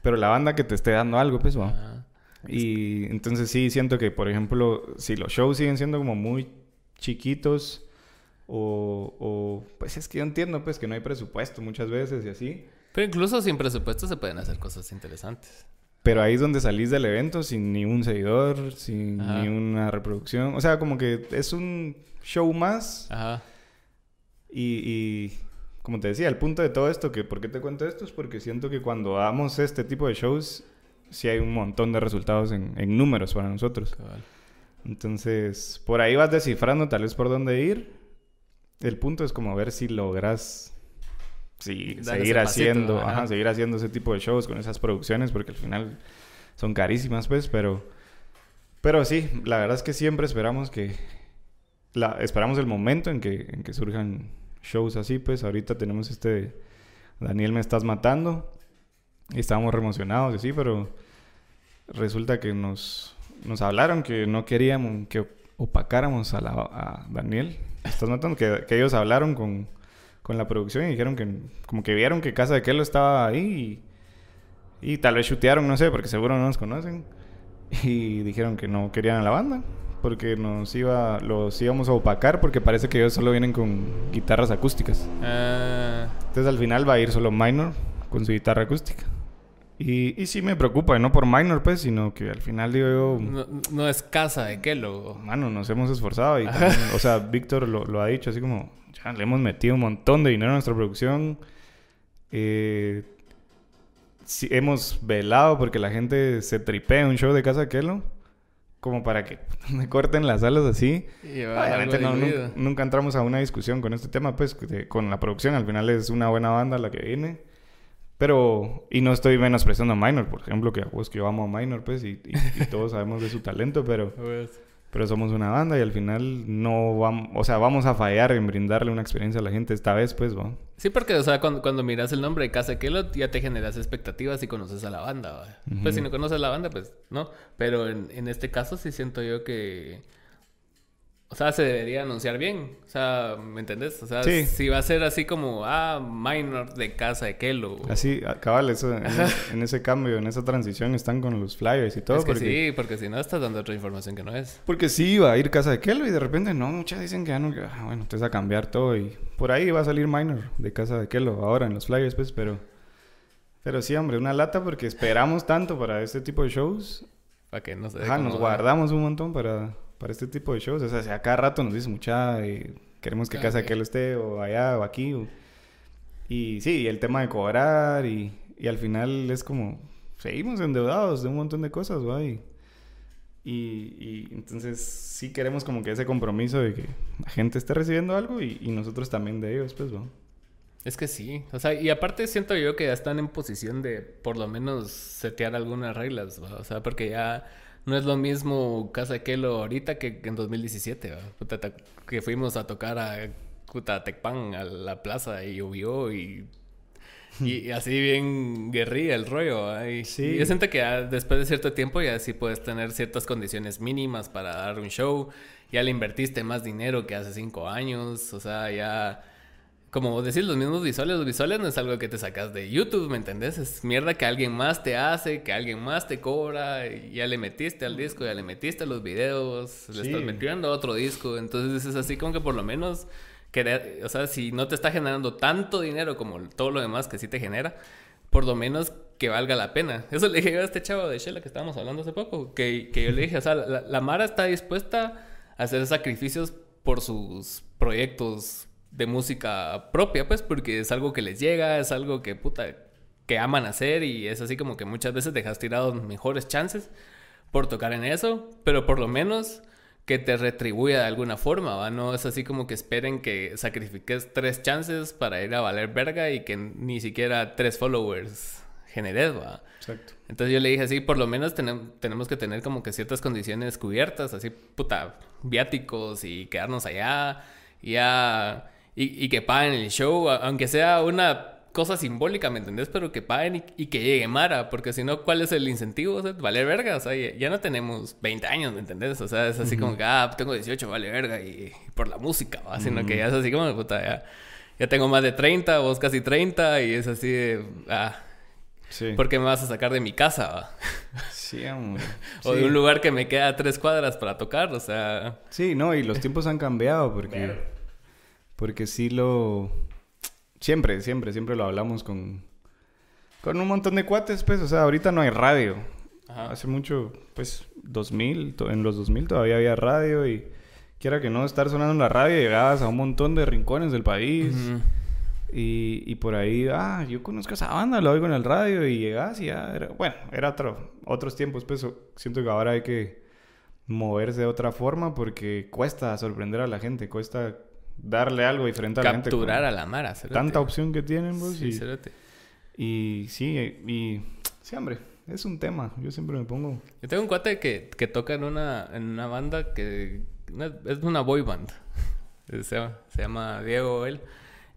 pero la banda que te esté dando algo, pues. Ajá. Y entonces sí siento que, por ejemplo, si los shows siguen siendo como muy chiquitos o, o pues es que yo entiendo pues que no hay presupuesto muchas veces y así. Pero incluso sin presupuesto se pueden hacer cosas interesantes. Pero ahí es donde salís del evento sin ni un seguidor, sin Ajá. ni una reproducción. O sea, como que es un show más Ajá. y, y como te decía, el punto de todo esto, que por qué te cuento esto, es porque siento que cuando damos este tipo de shows, sí hay un montón de resultados en, en números para nosotros. Cabal. Entonces, por ahí vas descifrando tal vez por dónde ir. El punto es como ver si logras sí, seguir pasito, haciendo, ajá. ajá, seguir haciendo ese tipo de shows con esas producciones, porque al final son carísimas, pues, pero, pero sí, la verdad es que siempre esperamos que, la, esperamos el momento en que, en que surjan shows así, pues, ahorita tenemos este, Daniel me estás matando, y estábamos re emocionados, y sí, pero resulta que nos, nos hablaron que no queríamos que opacáramos a, la, a Daniel. Estás notando que, que ellos hablaron con, con la producción y dijeron que como que vieron que Casa de Kelo estaba ahí y, y tal vez chutearon, no sé, porque seguro no nos conocen. Y dijeron que no querían a la banda porque nos iba, los íbamos a opacar porque parece que ellos solo vienen con guitarras acústicas. Ah, Entonces al final va a ir solo Minor con su guitarra acústica. Y, y sí me preocupa, no por minor, pues, sino que al final digo yo, No, no es casa de Kelo. mano, nos hemos esforzado y también, o sea, Víctor lo, lo ha dicho así como, le hemos metido un montón de dinero a nuestra producción. Eh, sí, hemos velado porque la gente se tripea un show de Casa Kelo, como para que me corten las alas así. Obviamente no, nunca, nunca entramos a una discusión con este tema, pues, de- con la producción. Al final es una buena banda la que viene. Pero, y no estoy menospreciando a Minor, por ejemplo, que, pues, que yo amo a Minor, pues, y, y- y todos sabemos de su talento, pero, pero somos una banda y al final no vamos, o sea, vamos a fallar en brindarle una experiencia a la gente esta vez, pues, ¿va? Sí, porque, o sea, cuando, cuando miras el nombre de Casa Kelo, ya te generas expectativas y conoces a la banda. ¿va? Pues si no conoces a la banda, pues no. Pero en, en este caso sí siento yo que. O sea, se debería anunciar bien. O sea, ¿me entendés? O sea, Sí. si va a ser así como, ah, minor de Casa de Kelo. Así, a- cabal, eso, en, en ese cambio, en esa transición están con los flyers y todo. es que porque, sí, porque si no estás dando otra información que no es. Porque sí iba a ir casa de Kelo y de repente no, muchas dicen que ya no, ah, bueno, entonces a cambiar todo y por ahí va a salir Minor de casa de Kelo ahora en los flyers, pues, pero pero sí, hombre, una lata porque esperamos tanto para este tipo de shows. Para que no se Ajá, nos guardamos un montón para, para este tipo de shows. O sea, si a cada rato nos dice mucha y queremos que Claro, casa. Kelo esté o allá o aquí. o- Y sí, y el tema de cobrar y, y al final es como seguimos endeudados de un montón de cosas, ¿va? Y, y, entonces sí queremos como que ese compromiso de que la gente esté recibiendo algo y, y nosotros también de ellos, pues, ¿va? Es que sí. O sea, y aparte siento yo que ya están en posición de por lo menos setear algunas reglas, ¿va? O sea, porque ya no es lo mismo Casa de Kelo ahorita que en 2017, ¿va? Puta, ta- que fuimos a tocar a puta, Tecpan, a la plaza y llovió y... Y así bien guerrilla el rollo. Y, Sí. y yo siento que ya después de cierto tiempo ya sí puedes tener ciertas condiciones mínimas para dar un show. Ya le invertiste más dinero que hace cinco años. O sea, ya como decís, los mismos visuales, los visuales no es algo que te sacas de YouTube, ¿me entendés? Es mierda que alguien más te hace, que alguien más te cobra, y ya le metiste al disco, ya le metiste a los videos, le estás metiendo a otro disco, entonces es así como que por lo menos, querer, o sea, si no te está generando tanto dinero como todo lo demás que sí te genera, por lo menos que valga la pena. Eso le dije yo a este chavo de Shela que estábamos hablando hace poco, que, que yo le dije, o sea, la, la Mara está dispuesta a hacer sacrificios por sus proyectos de música propia, pues, porque es algo que les llega, es algo que, puta, que aman hacer y es así como que muchas veces dejas tirados mejores chances por tocar en eso, pero por lo menos que te retribuya de alguna forma, ¿va? No es así como que esperen que sacrifiques tres chances para ir a valer verga y que ni siquiera tres followers generes, ¿va? Exacto. Entonces yo le dije así, por lo menos tenem- tenemos que tener como que ciertas condiciones cubiertas, así, puta, viáticos y quedarnos allá, y ya, y, y que paguen el show, aunque sea una cosa simbólica, ¿me entendés? Pero que paguen y, y que llegue Mara, porque si no, ¿cuál es el incentivo? O sea, vale verga, o sea, ya, no tenemos 20 años, ¿me entendés? O sea, es así como que, ah, tengo 18, vale verga, y, y por la música, ¿va? Sino que ya es así como, puta, ya, ya tengo más de 30, vos casi 30, y es así de, ah, Sí. ¿por qué me vas a sacar de mi casa, va? Sí, hombre. O Sí. de un lugar que me queda a tres cuadras para tocar, o sea... Sí, no, y los tiempos han cambiado porque, porque sí lo... Siempre, siempre, siempre lo hablamos con, con un montón de cuates, pues, o sea, ahorita no hay radio. Ajá. Hace mucho, pues, 2000, to- en los 2000 todavía había radio y quiera que no estar sonando en la radio, llegabas a un montón de rincones del país y, y por ahí, ah, yo conozco a esa banda, lo oigo en el radio y llegas y ya, era, bueno, era otro, otros tiempos, pues, siento que ahora hay que moverse de otra forma porque cuesta sorprender a la gente, cuesta darle algo diferente a la gente. Capturar a la mara, cerote. Tanta opción que tienen, vos, Sí, y, y sí, y sí, hombre, es un tema, yo siempre me pongo... Yo tengo un cuate que, que toca en una, en una banda que... una- es una boy band. Se llama, se llama Diego él.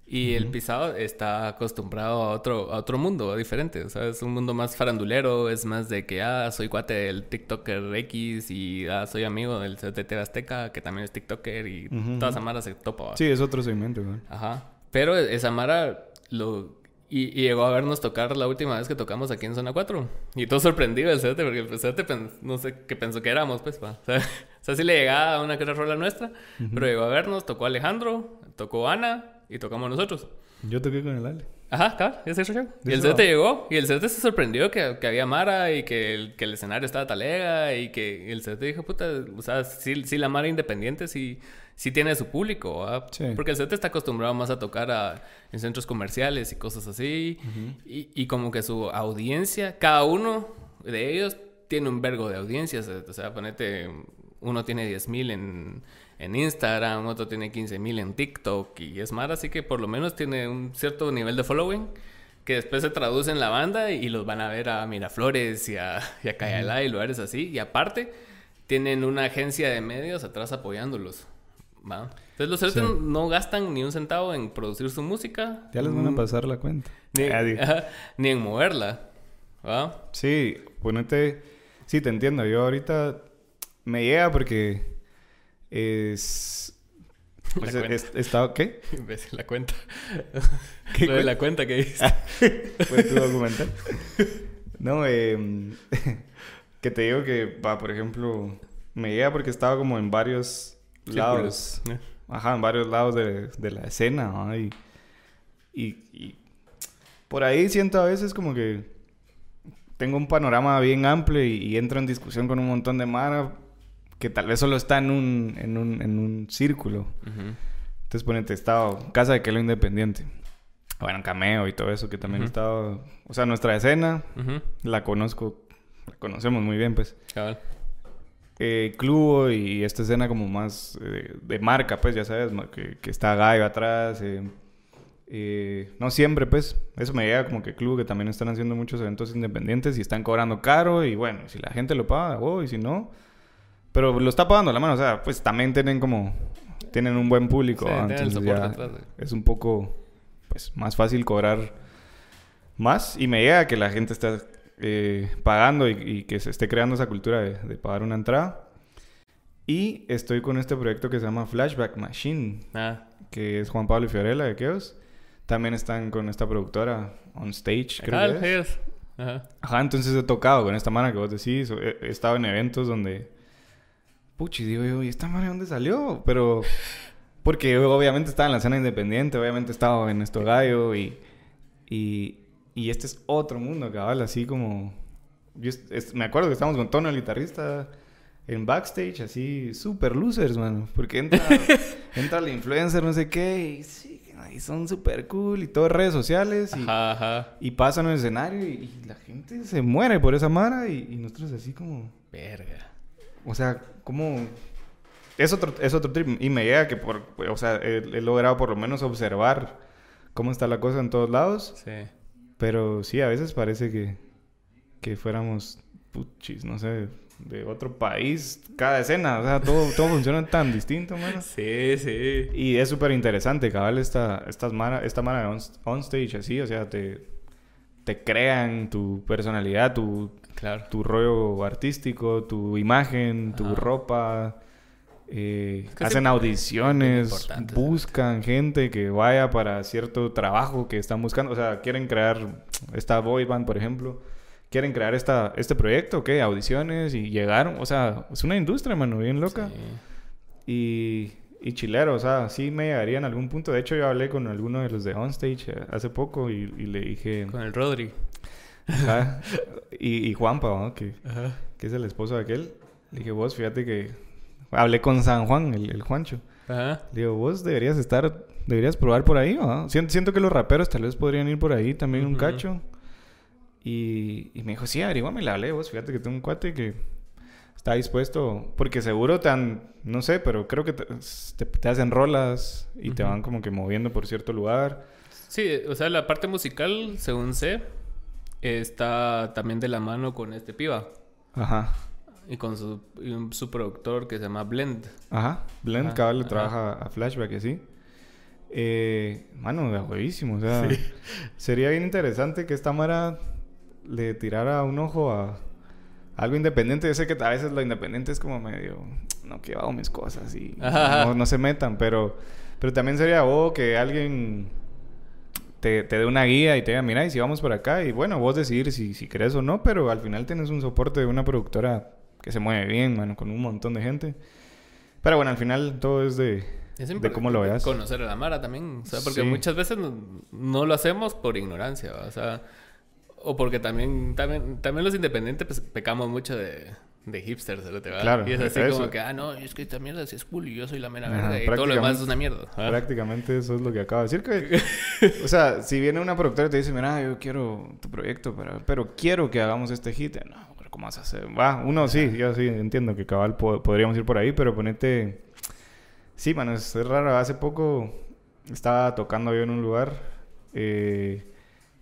Y el pisado está acostumbrado a otro, a otro mundo diferente. O sea, es un mundo más farandulero. Es más de que, ah, soy cuate del TikToker X y ah, soy amigo del CTT Azteca, que también es TikToker. Y Ujú, toda ujú. esa mara se topa. ¿va? Sí, es otro segmento. Ajá. Pero esa Mara lo... Y, y llegó a vernos tocar la última vez que tocamos aquí en Zona 4. Y todo sorprendido el Cerote, porque el pen- no sé qué pensó que éramos, pues, pa. O sea, o sea, sí le llegaba una que otra rola nuestra, pero llegó a vernos, tocó Alejandro, tocó Ana y tocamos nosotros. Yo toqué con el Ale. Ajá, claro, ese show. Y el. CT llegó, y el CT se sorprendió que, que había Mara y que el, que el escenario estaba talega y que el CT dijo, puta, o sea, sí, sí la Mara independiente sí, sí tiene su público. Sí. Porque el CT está acostumbrado más a tocar a- en centros comerciales y cosas así. y, y como que su audiencia, cada uno de ellos tiene un vergo de audiencias. O sea, ponete, uno tiene 10.000 en, en Instagram, otro tiene 15.000 en TikTok y es más, así que por lo menos tiene un cierto nivel de following que después se traduce en la banda y los van a ver a Miraflores y a, y a Cayalá y lugares así. Y aparte, tienen una agencia de medios atrás apoyándolos. ¿va? Entonces los cerotes Sí. no gastan ni un centavo en producir su música. Ya les van a mm, pasar la cuenta. Ni, Ah, ajá, ni en moverla. ¿va? Sí, ponete... Sí, te entiendo. Yo ahorita me llega porque es... Pues, cuenta. es- estaba... ¿Qué? Imbécil, la cuenta. ¿Qué Lo de cuen- la cuenta que dice. Fue tu documental. No, eh, que te digo que, va, por ejemplo, me llega porque estaba como en varios lados. Círculos. Ajá, en varios lados de, de la escena. ¿no? Y, y, y por ahí siento a veces como que tengo un panorama bien amplio y, y entro en discusión con un montón de mara que tal vez solo está en un, en un, en un círculo. Entonces ponete, estaba Casa de Kelo Independiente. Bueno, Cameo y todo eso que también estaba... O sea, nuestra escena la conozco, la conocemos muy bien, pues. Cabal. Eh, Clubo y esta escena como más eh, de marca, pues, ya sabes, que, que está Gallo atrás. eh, no siempre, pues. Eso me llega como que Clubo que también están haciendo muchos eventos independientes y están cobrando caro y bueno, si la gente lo paga, oh, y si no... Pero lo está pagando la mano, o sea, pues también tienen como... Tienen un buen público, Sí, el Entonces ya güey. es un poco, pues, más fácil cobrar más. Y me llega que la gente está eh, pagando y, y que se esté creando esa cultura de, de pagar una entrada. Y estoy con este proyecto que se llama Flashback Machine, Ah, que es Juan Pablo y Fiorella de Keos. También están con esta productora on stage, creo cabal, que es. Ajá. Ajá, entonces he tocado con esta mano que vos decís. He, he estado en eventos donde. Puchi, digo yo, ¿y esta mano de dónde salió? Pero. Porque yo obviamente estaba en la escena independiente, obviamente estaba en esto gallo y. Y, y este es otro mundo, cabal, así como. Yo es- es- me acuerdo que estábamos con Tono, el guitarrista, en backstage, así, super losers, mano. Porque entra, entra el influencer, no sé qué, y sí, y son super cool y todo redes sociales. Y, Ajá, ajá. y pasan en el escenario y, y la gente se muere por esa mara y, y nosotros así como... Verga. O sea, como... Es otro, es otro trip. Y me llega que por... O sea, he, he logrado por lo menos observar cómo está la cosa en todos lados. Sí. Pero sí, a veces parece que... Que fuéramos... Puchis, no sé... De otro país. Cada escena. O sea, todo, todo funciona tan distinto, mano. Sí, sí. Y es súper interesante, cabal, esta, estas mara, esta mara de on, on stage así, o sea, te, te crean tu personalidad, tu, Claro. tu rollo artístico, tu imagen, tu Ajá. ropa. eh, Es que hacen audiciones, buscan gente que vaya para cierto trabajo que están buscando. O sea, quieren crear esta boy band, por ejemplo. Quieren crear esta, este proyecto, ¿qué? Audiciones y llegaron. O sea, es una industria, mano, bien loca. Sí. Y, y chilero, o sea, sí me llegaría en algún punto. De hecho, yo hablé con alguno de los de Onstage eh, hace poco y, y le dije... Con el Rodri. Ajá, y, y Juanpa, ¿no? que, Ajá. que es el esposo de aquel. Le dije, vos, fíjate que... Hablé con San Juan, el, el Juancho. Ajá. Le digo, vos deberías estar... Deberías probar por ahí, ¿no? Siento, siento que los raperos tal vez podrían ir por ahí también un Ujú. cacho. Y, y me dijo, sí, averiguame, le hablé, vos, fíjate que tengo un cuate que está dispuesto, porque seguro te han, no sé, pero creo que te, te- te hacen rolas y te Ujú. van como que moviendo por cierto lugar. Sí, o sea, la parte musical, según sé, está también de la mano con este piba. Ajá, Y con su, y un- su productor que se llama Blend. ajá. Blend Ajá, cabal le ajá. trabaja a Flashback y así. Eh, mano, de huevísimo, o sea, Sí. sería bien interesante que esta Mara le tirara un ojo a algo independiente. Yo sé que a veces lo independiente es como medio, no, que hago mis cosas y Ajá. no, no se metan, pero, pero también sería vos que alguien te, te dé una guía y te diga, mira, y si vamos por acá, y bueno, vos decidir si, si querés o no, pero al final tienes un soporte de una productora que se mueve bien, mano, con un montón de gente. Pero bueno, al final todo es de, de cómo lo veas. Conocer a la Mara también. O sea, porque muchas veces no, lo hacemos por ignorancia. O sea, o porque también, también, también los independientes pues, pecamos mucho de, de hipsters, ¿te va? Claro, y es así como que, ah, no, es que esta mierda es cool y yo soy la mera verga y todo lo demás es una mierda. Prácticamente eso es lo que acabo de decir. Que, o sea, si viene una productora y te dice, mira, yo quiero tu proyecto, pero, pero quiero que hagamos este hit. No, pero ¿cómo vas a hacer? Va, uno sí, yo sí entiendo que cabal podríamos ir por ahí, pero ponete... Sí, mano, es raro. Hace poco estaba tocando yo en un lugar eh,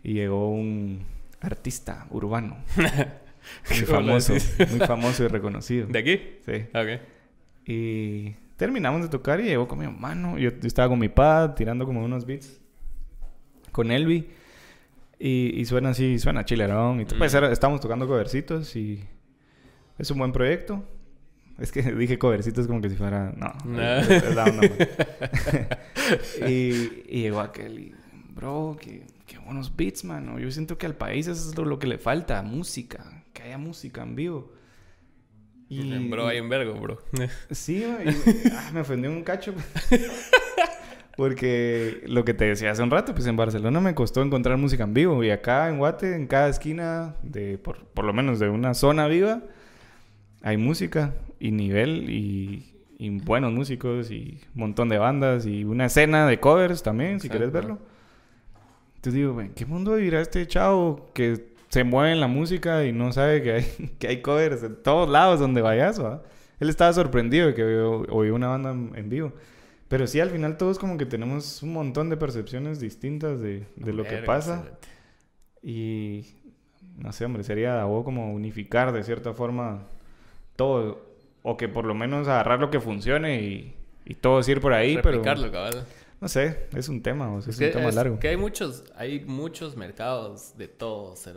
y llegó un artista urbano. muy famoso, muy famoso y reconocido. ¿De aquí? Sí. Ok. Y terminamos de tocar y llegó con mi mano. Yo, estaba con mi pad tirando como unos beats con Elvi. Y, y suena así, suena chilerón. Y pues, mm. estamos tocando covercitos y es un buen proyecto. Es que dije covercitos como que si fuera. No. y, y, llegó aquel y, bro, que qué buenos beats, mano. Yo siento que al país eso es lo, que le falta, música, que haya música en vivo. Y, bro, hay un vergo, bro. sí, ah, me ofendió un cacho. Porque lo que te decía hace un rato, pues en Barcelona me costó encontrar música en vivo. Y acá en Guate, en cada esquina, de por, por lo menos de una zona viva, hay música y nivel y, buenos músicos y un montón de bandas y una escena de covers también, si quieres verlo. Entonces digo, ¿en qué mundo vivirá este chavo que se mueve en la música y no sabe que hay, que hay covers en todos lados donde vayas? Él estaba sorprendido de que oí una banda en, vivo. Pero sí, al final todos como que tenemos un montón de percepciones distintas de, de lo que pasa. Y no sé, hombre, sería como unificar de cierta forma todo. O que por lo menos agarrar lo que funcione y, y todos ir por ahí. Replicarlo, cabal. No sé, es un tema, o sea, es, un tema largo. Que hay muchos, hay muchos mercados de todo, o sea,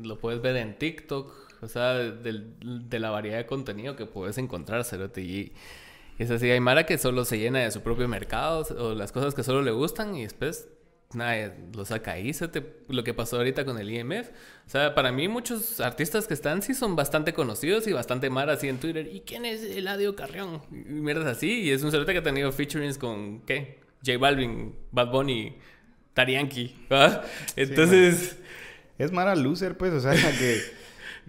lo puedes ver en TikTok, o sea, de la variedad de contenido que puedes encontrar, cerote, y es así, hay Mara que solo se llena de su propio mercado, o las cosas que solo le gustan, y después nada, lo saca ahí, lo que pasó ahorita con el IMF. O sea, para mí muchos artistas que están sí son bastante conocidos y bastante mar así en Twitter. ¿Y quién es Eladio Carrión? Y mierdas así. Y es un cerote que ha tenido featurings con, ¿qué? J Balvin, Bad Bunny, Tarianki. Entonces... es Mara loser, pues. O sea, que,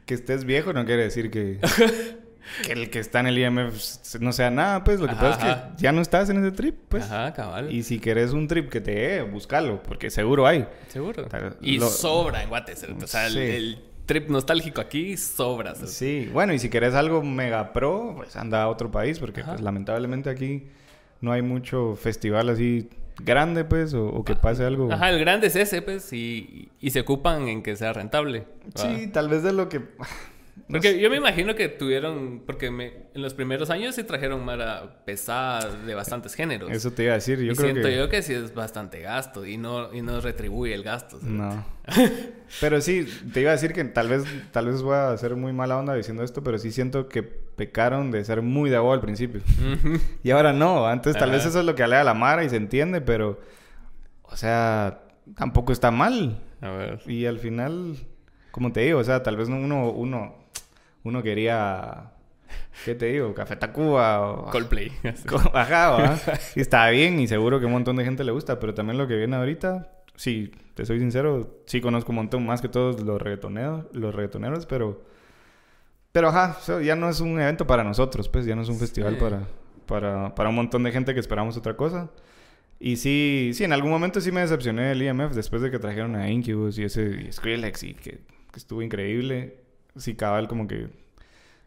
que estés viejo no quiere decir que... que el que está en el IMF no sea nada, pues. Lo que pasa es que ya no estás en ese trip, pues. Ajá, cabal. Y si querés un trip que te dé, búscalo, porque seguro hay. Seguro. y sobra en Guates. O sea, el, trip nostálgico aquí sobra. Sí, bueno, y si querés algo mega pro, pues anda a otro país, porque pues, lamentablemente aquí no hay mucho festival así grande, pues, o, que pase algo. Ajá, el grande es ese, pues, y, y se ocupan en que sea rentable. Sí, tal vez de lo que porque yo me imagino que tuvieron, porque en los primeros años sí trajeron mara pesada de bastantes géneros. Eso te iba a decir, yo y siento yo que sí es bastante gasto y no, y no retribuye el gasto. No. pero sí, te iba a decir que tal vez, tal vez voy a hacer muy mala onda diciendo esto, pero sí siento que pecaron de ser muy de agua al principio. y ahora no, antes tal vez eso es lo que alea la mara y se entiende, pero, o sea, tampoco está mal. A ver. Y al final, como te digo, o sea, tal vez uno, uno uno quería, ¿qué te digo? Café Tacuba o... Coldplay. Ajá, Y estaba bien y seguro que un montón de gente le gusta, pero también lo que viene ahorita, sí, te soy sincero, sí conozco un montón más que todos los reggaetoneros, los reggaetoneros, pero... Pero ajá, ya no es un evento para nosotros, pues ya no es un festival para, para, para un montón de gente que esperamos otra cosa. Y sí, sí, en algún momento sí me decepcioné del IMF después de que trajeron a Incubus y ese y Skrillex y que, que estuvo increíble sí, cabal, como que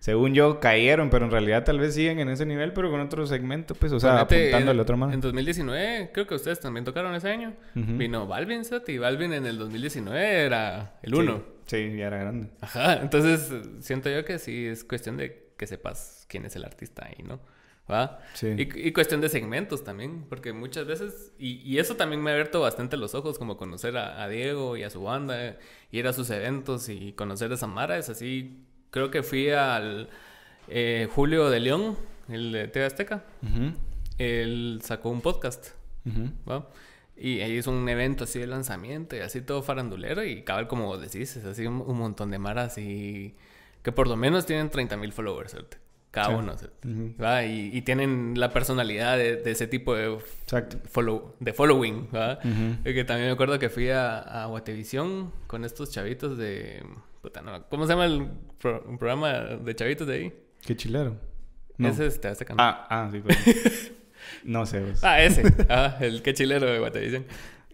según yo, cayeron, pero en realidad tal vez siguen en ese nivel, pero con otro segmento, pues, o sea, apuntando al otro mano. En 2019, creo que ustedes también tocaron ese año. Vino Balvin, y Balvin en el 2019 era el uno. Sí, ya era grande. Ajá, entonces siento yo que sí es cuestión de que sepas quién es el artista ahí, ¿no? ¿Va? Sí. Y, cuestión de segmentos también, porque muchas veces, y, eso también me ha abierto bastante los ojos, como conocer a, Diego y a su banda, ir a sus eventos y conocer a Samara, es así, creo que fui al eh, Julio de León, el de TV Azteca, él sacó un podcast, ¿va? Y ahí es un evento así de lanzamiento y así todo farandulero y cabal como decís, es así un, montón de maras y que por lo menos tienen 30 mil followers, cada Sí. uno. ¿va? Y, y tienen la personalidad de, de ese tipo de, follow, de following. Ujú. Y que también me acuerdo que fui a, a Guatevisión con estos chavitos de... puta, no, ¿Cómo se llama el pro- programa de chavitos de ahí? Qué chilero. No. Ese es este canal. Ah, ah, sí, pero... no sé, vos. Ah, ese. Ah, el que chilero de Guatevisión.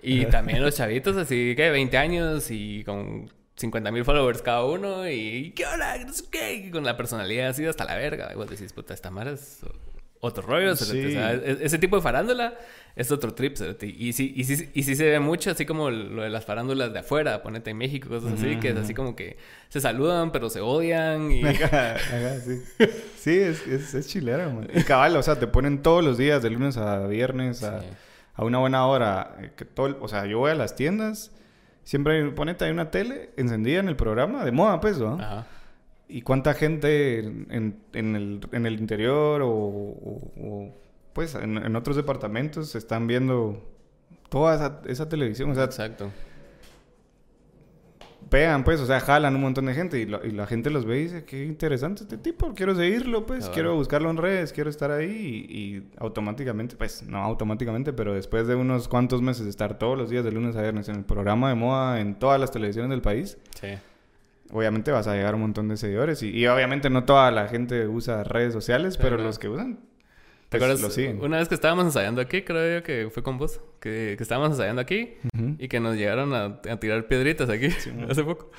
Y también los chavitos así que 20 años y con 50 mil followers cada uno y ¿qué sé qué. Con la personalidad así hasta la verga. Vos decís, puta, esta mara es otro rollo. Sí. O sea, e- ese tipo de farándula es otro trip. Y sí, y, sí, y sí se ve mucho así como lo de las farándulas de afuera, ponete en México, cosas así, que es así como que se saludan pero se odian y... Ajá, ajá, sí. Sí, es, es, es chilero, man. Y cabal, o sea, te ponen todos los días, de lunes a viernes, a, a una buena hora. eh, Que todo, o sea, yo voy a las tiendas, siempre hay, ponete hay una tele encendida en el programa, de moda, pues, ¿no? Ajá. ¿Y cuánta gente en, el, en el interior o, o- o, pues, en, en otros departamentos están viendo toda esa, esa televisión? O sea, Exacto. Pegan, pues, o sea, jalan un montón de gente y, la- y la gente los ve y dice, qué interesante este tipo, quiero seguirlo, pues, quiero buscarlo en redes, quiero estar ahí y, y automáticamente, pues, no automáticamente, pero después de unos cuantos meses de estar todos los días de lunes a viernes en el programa de moda en todas las televisiones del país, Sí. obviamente vas a llegar a un montón de seguidores y, y obviamente no toda la gente usa redes sociales, pero los que usan, ¿Te pues, acuerdas? lo siguen. Una vez que estábamos ensayando aquí, creo yo que fue con vos, que, que estábamos ensayando aquí Ujú. y que nos llegaron a, a tirar piedritas aquí man. hace poco.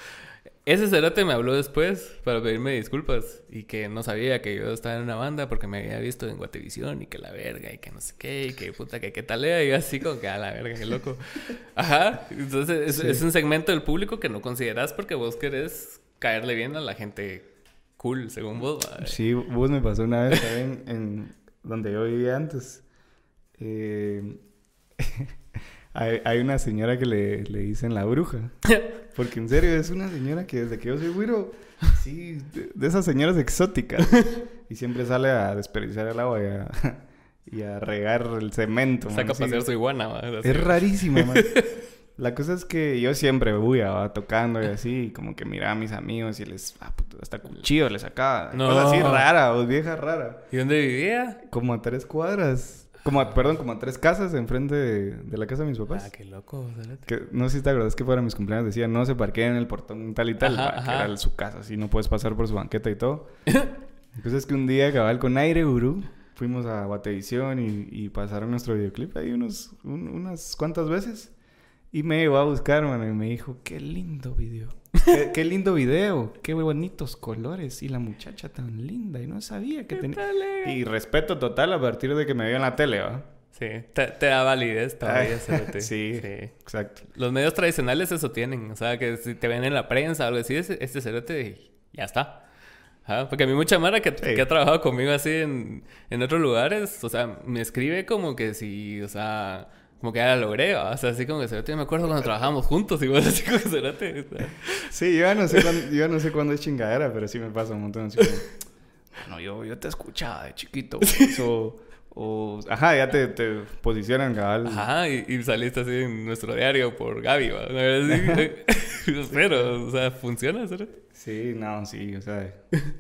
Ese cerote me habló después para pedirme disculpas y que no sabía que yo estaba en una banda porque me había visto en Guatevisión y que la verga y que no sé qué y que puta que qué tal era y yo así como que a la verga, qué loco. Ajá, entonces es, Sí. es un segmento del público que no consideras porque vos querés caerle bien a la gente cool, según vos. Sí, vos me pasó una vez también en donde yo vivía antes. Eh, hay, hay una señora que le, le dicen la bruja. Porque en serio es una señora que desde que yo soy güiro, sí, de, de esas señoras exóticas. Y siempre sale a desperdiciar el agua y a, y a regar el cemento. man, Saca a pasear su iguana. Es rarísima, man. La cosa es que yo siempre bulla, va tocando y así, como que miraba a mis amigos y les, ah, puto, hasta cuchillo les sacaba. No. Cosa así rara, o vieja rara. ¿Y dónde vivía? Como a tres cuadras. Como a- perdón, como a tres casas enfrente de, de la casa de mis papás. Ah, qué loco. Que no sé si te acuerdas que para mis cumpleaños decía no se parqueen en el portón tal y tal, Ajá, que ajá. era su casa, así no puedes pasar por su banqueta y todo. Entonces es que un día cabal con aire gurú fuimos a Guatevisión y, y pasaron nuestro videoclip ahí unos, un- unas cuantas veces. Y me llevó a buscar, mano, y me dijo, qué lindo video. Qué, qué lindo video, qué bonitos colores. Y la muchacha tan linda, y no sabía que tenía... Y respeto total a partir de que me vio en la tele, ¿va? Sí, te, te da validez todavía, cerote. sí. Exacto. Los medios tradicionales eso tienen. O sea, que si te ven en la prensa o algo así, este cerote ya está. Ajá, Porque a mí mucha mara que, Sí. que ha trabajado conmigo así en, en otros lugares, o sea, me escribe como que si, o sea, como que ya la logré, ¿va? o sea, así como que cerote, yo me acuerdo cuando trabajábamos juntos, igual así como cerote. o sea. Sí, yo ya no sé cuándo, yo no sé cuándo es chingadera, pero sí me pasa un montón así como... No, yo, yo te escuchaba de chiquito. pues, o, o... Ajá, ya te, te posicionan, cabal. Ajá, y, y saliste así en nuestro diario por Gaby, ¿va? Sí, Pero, o sea, funciona, cerote. Sí, no, sí, o sea...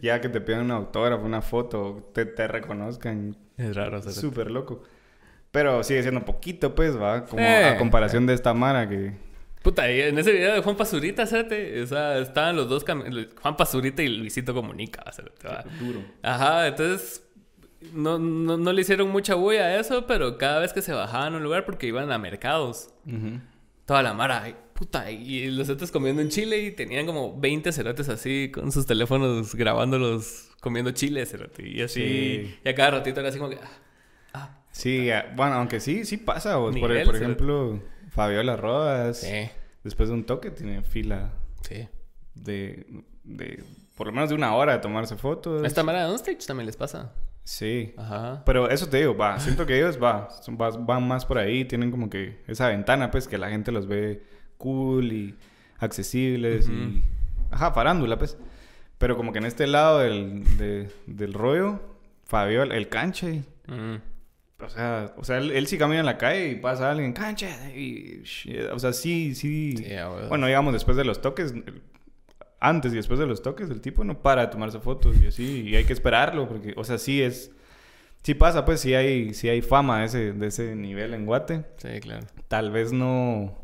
Ya que te pidan un autógrafo, una foto, te, te reconozcan. Es raro, cerote. Súper loco. Pero sigue siendo poquito, pues, va. Como a comparación de esta Mara que... Puta, y en ese video de Juan Pazurita, cerote, o sea, estaban los dos, cam- Juan Pazurita y Luisito Comunica, ¿va? Duro. Ajá, entonces no, no, no le hicieron mucha bulla a eso, pero cada vez que se bajaban a un lugar porque iban a mercados, toda la mara, ay, puta, y los cerotes comiendo en Chile y tenían como 20 cerotes así con sus teléfonos grabándolos comiendo chile, cerote, y así, Sí. y a cada ratito era así como que, ah, Sí, ah, bueno, aunque sí, sí pasa. vos. por, ejemplo, Fabiola Rodas, sí, después de un toque, tiene fila sí. de, de por lo menos de una hora de tomarse fotos. Esta mara de Onstage también les pasa. Sí. Ajá. Pero eso te digo, va, siento que ellos va, van más por ahí, tienen como que esa ventana, pues, que la gente los ve cool y accesibles y... Ajá, farándula, pues. Pero como que en este lado del, de- del rollo, Fabiola, el canche, Mm. O sea, o sea él, él sí camina en la calle y pasa alguien, canche, y... sh- O sea, sí, sí... A. Bueno, digamos, después de los toques, antes y después de los toques, el tipo no para de tomarse fotos y así, y hay que esperarlo, porque, o sea, sí es, sí pasa, pues sí hay, sí hay fama de ese, de ese nivel en Guate. Sí, claro. Tal vez no,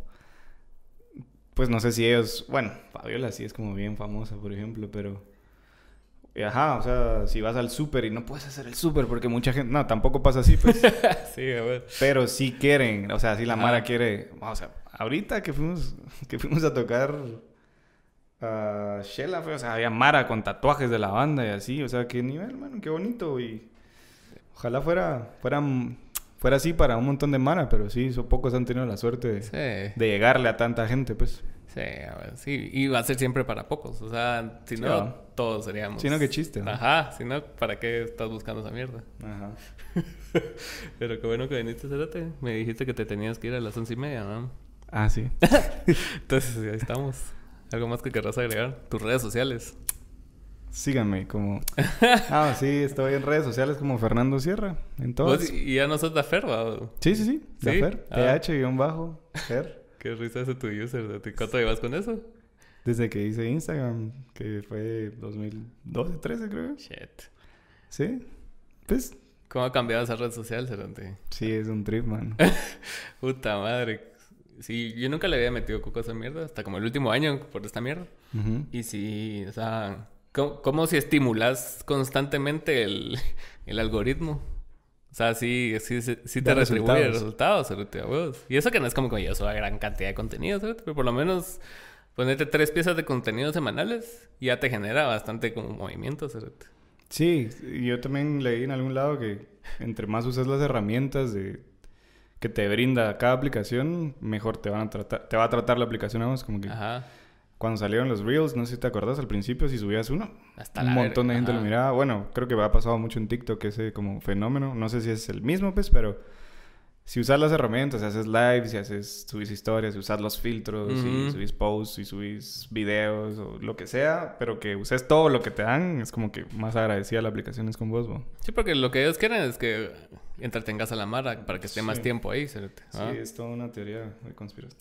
pues no sé si ellos, bueno, Fabiola sí es como bien famosa, por ejemplo, pero... Ajá, o sea, si vas al súper y no puedes hacer el súper porque mucha gente... No, tampoco pasa así, pues. sí, a ver. Pero sí quieren, o sea, sí la Ajá. Mara quiere, o sea, ahorita que fuimos, que fuimos a tocar a Shella, fue, o sea, había Mara con tatuajes de la banda y así, o sea, qué nivel, mano, qué bonito y ojalá fuera, fuera, fuera así para un montón de Mara, pero sí, son pocos han tenido la suerte de, Sí. de llegarle a tanta gente, pues. Sí, a ver, sí. Y va a ser siempre para pocos. O sea, si Sí, no, va. Todos seríamos. Si no, qué chiste, ¿no? Ajá, si no, ¿para qué estás buscando esa mierda? Ajá. Pero qué bueno que viniste, Cerote. Me dijiste que te tenías que ir a las once y media, ¿no? Ah, sí. Entonces, ahí estamos. ¿Algo más que querrás agregar? Tus redes sociales. Síganme como... Ah, sí, estoy en redes sociales como Fernando Sierra, en todas. Y ya no sos la Ferba. ¿o? Sí, sí, sí, la ¿Sí? Fer, Ah. Qué risa ese tu user. ¿De cuánto llevas con eso? Desde que hice Instagram, que fue 2012, 13 creo. Shit. Sí. Pues ¿Cómo ha cambiado esa red social, Cerote? sí, es un trip, man. Puta madre. Sí, yo nunca le había metido coco a esa mierda hasta como el último año por esta mierda. Ujú. Y sí, o sea, ¿cómo, cómo si estimulas constantemente el, el algoritmo? O sea, sí, sí, sí, sí te retribuye resultados. resultados, huevos. Y eso que no es como que yo suba gran cantidad de contenido, cerote, pero por lo menos ponerte tres piezas de contenido semanales ya te genera bastante como movimiento, cerote. Sí, yo también leí en algún lado que entre más usas las herramientas de que te brinda cada aplicación, mejor te van a tratar, te va a tratar la aplicación, vamos, como que Ajá. cuando salieron los Reels, no sé si te acordás al principio, si subías uno, Hasta un montón de gente lo ajá. miraba. Bueno, creo que ha pasado mucho en TikTok ese como fenómeno. No sé si es el mismo, pues, pero si usas las herramientas, si haces lives, si haces, subís historias, si usas los filtros, si Ujú. subís posts, si subís videos o lo que sea, pero que uses todo lo que te dan, es como que más agradecida la aplicación es con vos. Sí, porque lo que ellos quieren es que entretengas a la mara para que esté más tiempo ahí, cerote. Sí, Ah. es toda una teoría de conspiración.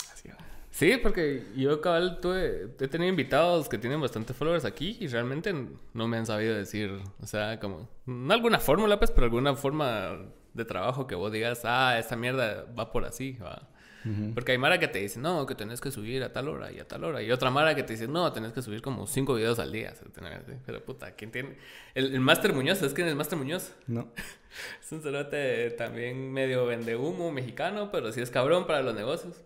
Sí, porque yo, cabal, tuve, he tenido invitados que tienen bastantes followers aquí y realmente no me han sabido decir, o sea, como, no alguna fórmula, pues, pero alguna forma de trabajo que vos digas, ah, esta mierda va por así, va. Ujú. Porque hay Mara que te dice, no, que tenés que subir a tal hora y a tal hora. Y otra Mara que te dice, no, tenés que subir como cinco videos al día. Pero puta, ¿quién tiene? El, el Master Muñoz, ¿es quién es el Master Muñoz? No. Es un cerote también medio vende humo mexicano, pero sí es cabrón para los negocios.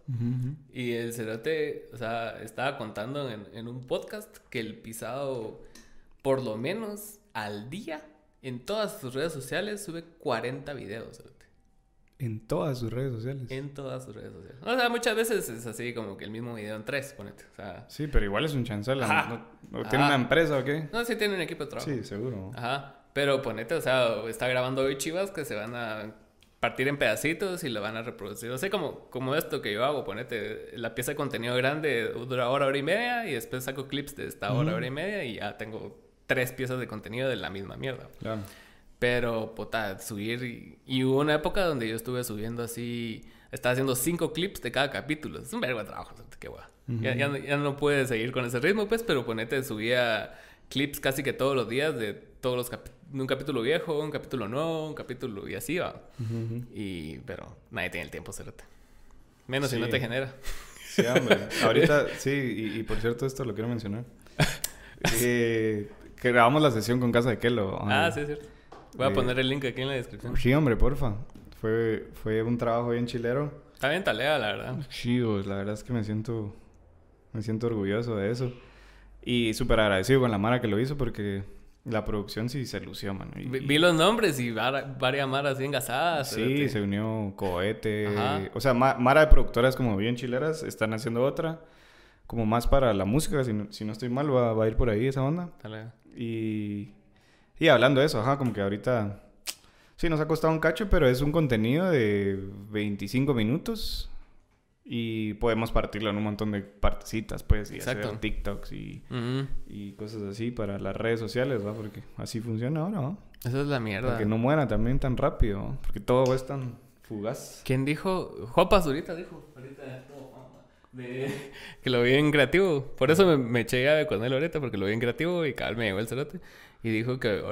Y el cerote, o sea, estaba contando en, en un podcast que el pisado, por lo menos al día, en todas sus redes sociales, sube 40 videos. En todas sus redes sociales. En todas sus redes sociales. O sea, muchas veces es así como que el mismo video en tres, ponete. O sea, Sí, pero igual es un chancel. Ajá. ¿no? ¿O ¿Tiene Ajá. una empresa o qué? no, sí tiene un equipo de trabajo. Sí, seguro. Ajá. Pero ponete, o sea, está grabando hoy chivas que se van a partir en pedacitos y lo van a reproducir. O sea, como, como esto que yo hago, ponete, la pieza de contenido grande dura hora, hora y media y después saco clips de esta hora, hora y media y ya tengo tres piezas de contenido de la misma mierda. Claro. Pero, puta, subir. Y, y hubo una época donde yo estuve subiendo así. Estaba haciendo cinco clips de cada capítulo. Es un vergo de trabajo, qué guay. ya, ya, no- ya no pude seguir con ese ritmo, pues, pero ponete, subía clips casi que todos los días de todos los de un capítulo viejo, un capítulo nuevo, un capítulo y así va. Ujú, ujú. Y, pero nadie tiene el tiempo, cérate. Menos si Sí. no te genera. Sí, hombre. Ahorita, sí, y, y por cierto, esto lo quiero mencionar. Eh, que grabamos la sesión con Casa de Kelo. Ah, sí, es cierto. Voy a Eh, poner el link aquí en la descripción. Sí, hombre, porfa. Fue, fue un trabajo bien chilero. Está bien talea, la verdad. Chivos, la verdad es que me siento, me siento orgulloso de eso. Y súper agradecido con la Mara que lo hizo porque la producción sí se lució, mano. Y- Vi, vi los nombres y var- varias maras bien gasadas. Sí, se unió Cohete. Ajá. O sea, Ma- Mara de productoras como bien chileras están haciendo otra. Como más para la música, si no, si no estoy mal, va, va a ir por ahí esa onda. Y, y hablando de eso, ajá, como que ahorita sí nos ha costado un cacho, pero es un contenido de 25 minutos y podemos partirlo en un montón de partecitas, pues, y Exacto. hacer TikToks y, y cosas así para las redes sociales, ¿va? Porque así funciona ahora, ¿va? Esa es la mierda. Que no muera también tan rápido, ¿va? porque todo es tan fugaz. ¿Quién dijo? Juan Pazurita dijo. Ahorita, no, que lo vi en creativo. Por eso me, me eché con él ahorita, porque lo vi en creativo y cada vez me llegó el cerote. Y dijo que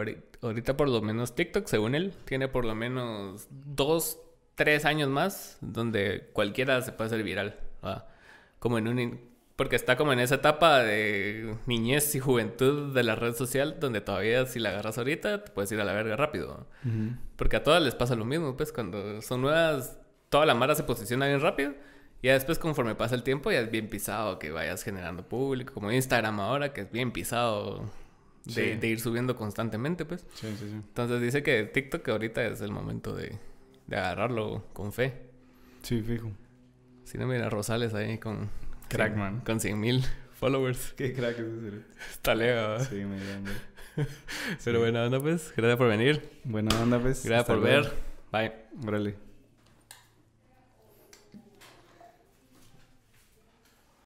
ahorita, por lo menos TikTok, según él, tiene por lo menos dos, tres años más donde cualquiera se puede hacer viral. Como en un... Porque está como en esa etapa de niñez y juventud de la red social donde todavía si la agarras ahorita te puedes ir a la verga rápido. Porque a todas les pasa lo mismo, pues cuando son nuevas, toda la mara se posiciona bien rápido y después, conforme pasa el tiempo, ya es bien pisado que vayas generando público, como Instagram ahora, que es bien pisado de, ir subiendo constantemente, pues. Sí, sí, sí. Entonces dice que TikTok ahorita es el momento de, agarrarlo con fe. Sí, fijo. Si no, mira Rosales ahí con... Crackman. Con 100 mil followers. Qué crack es ese. Está lejos. Sí, me Pero buena onda, pues. Gracias por venir. Buena onda, pues. Gracias por ver. Bye. Órale.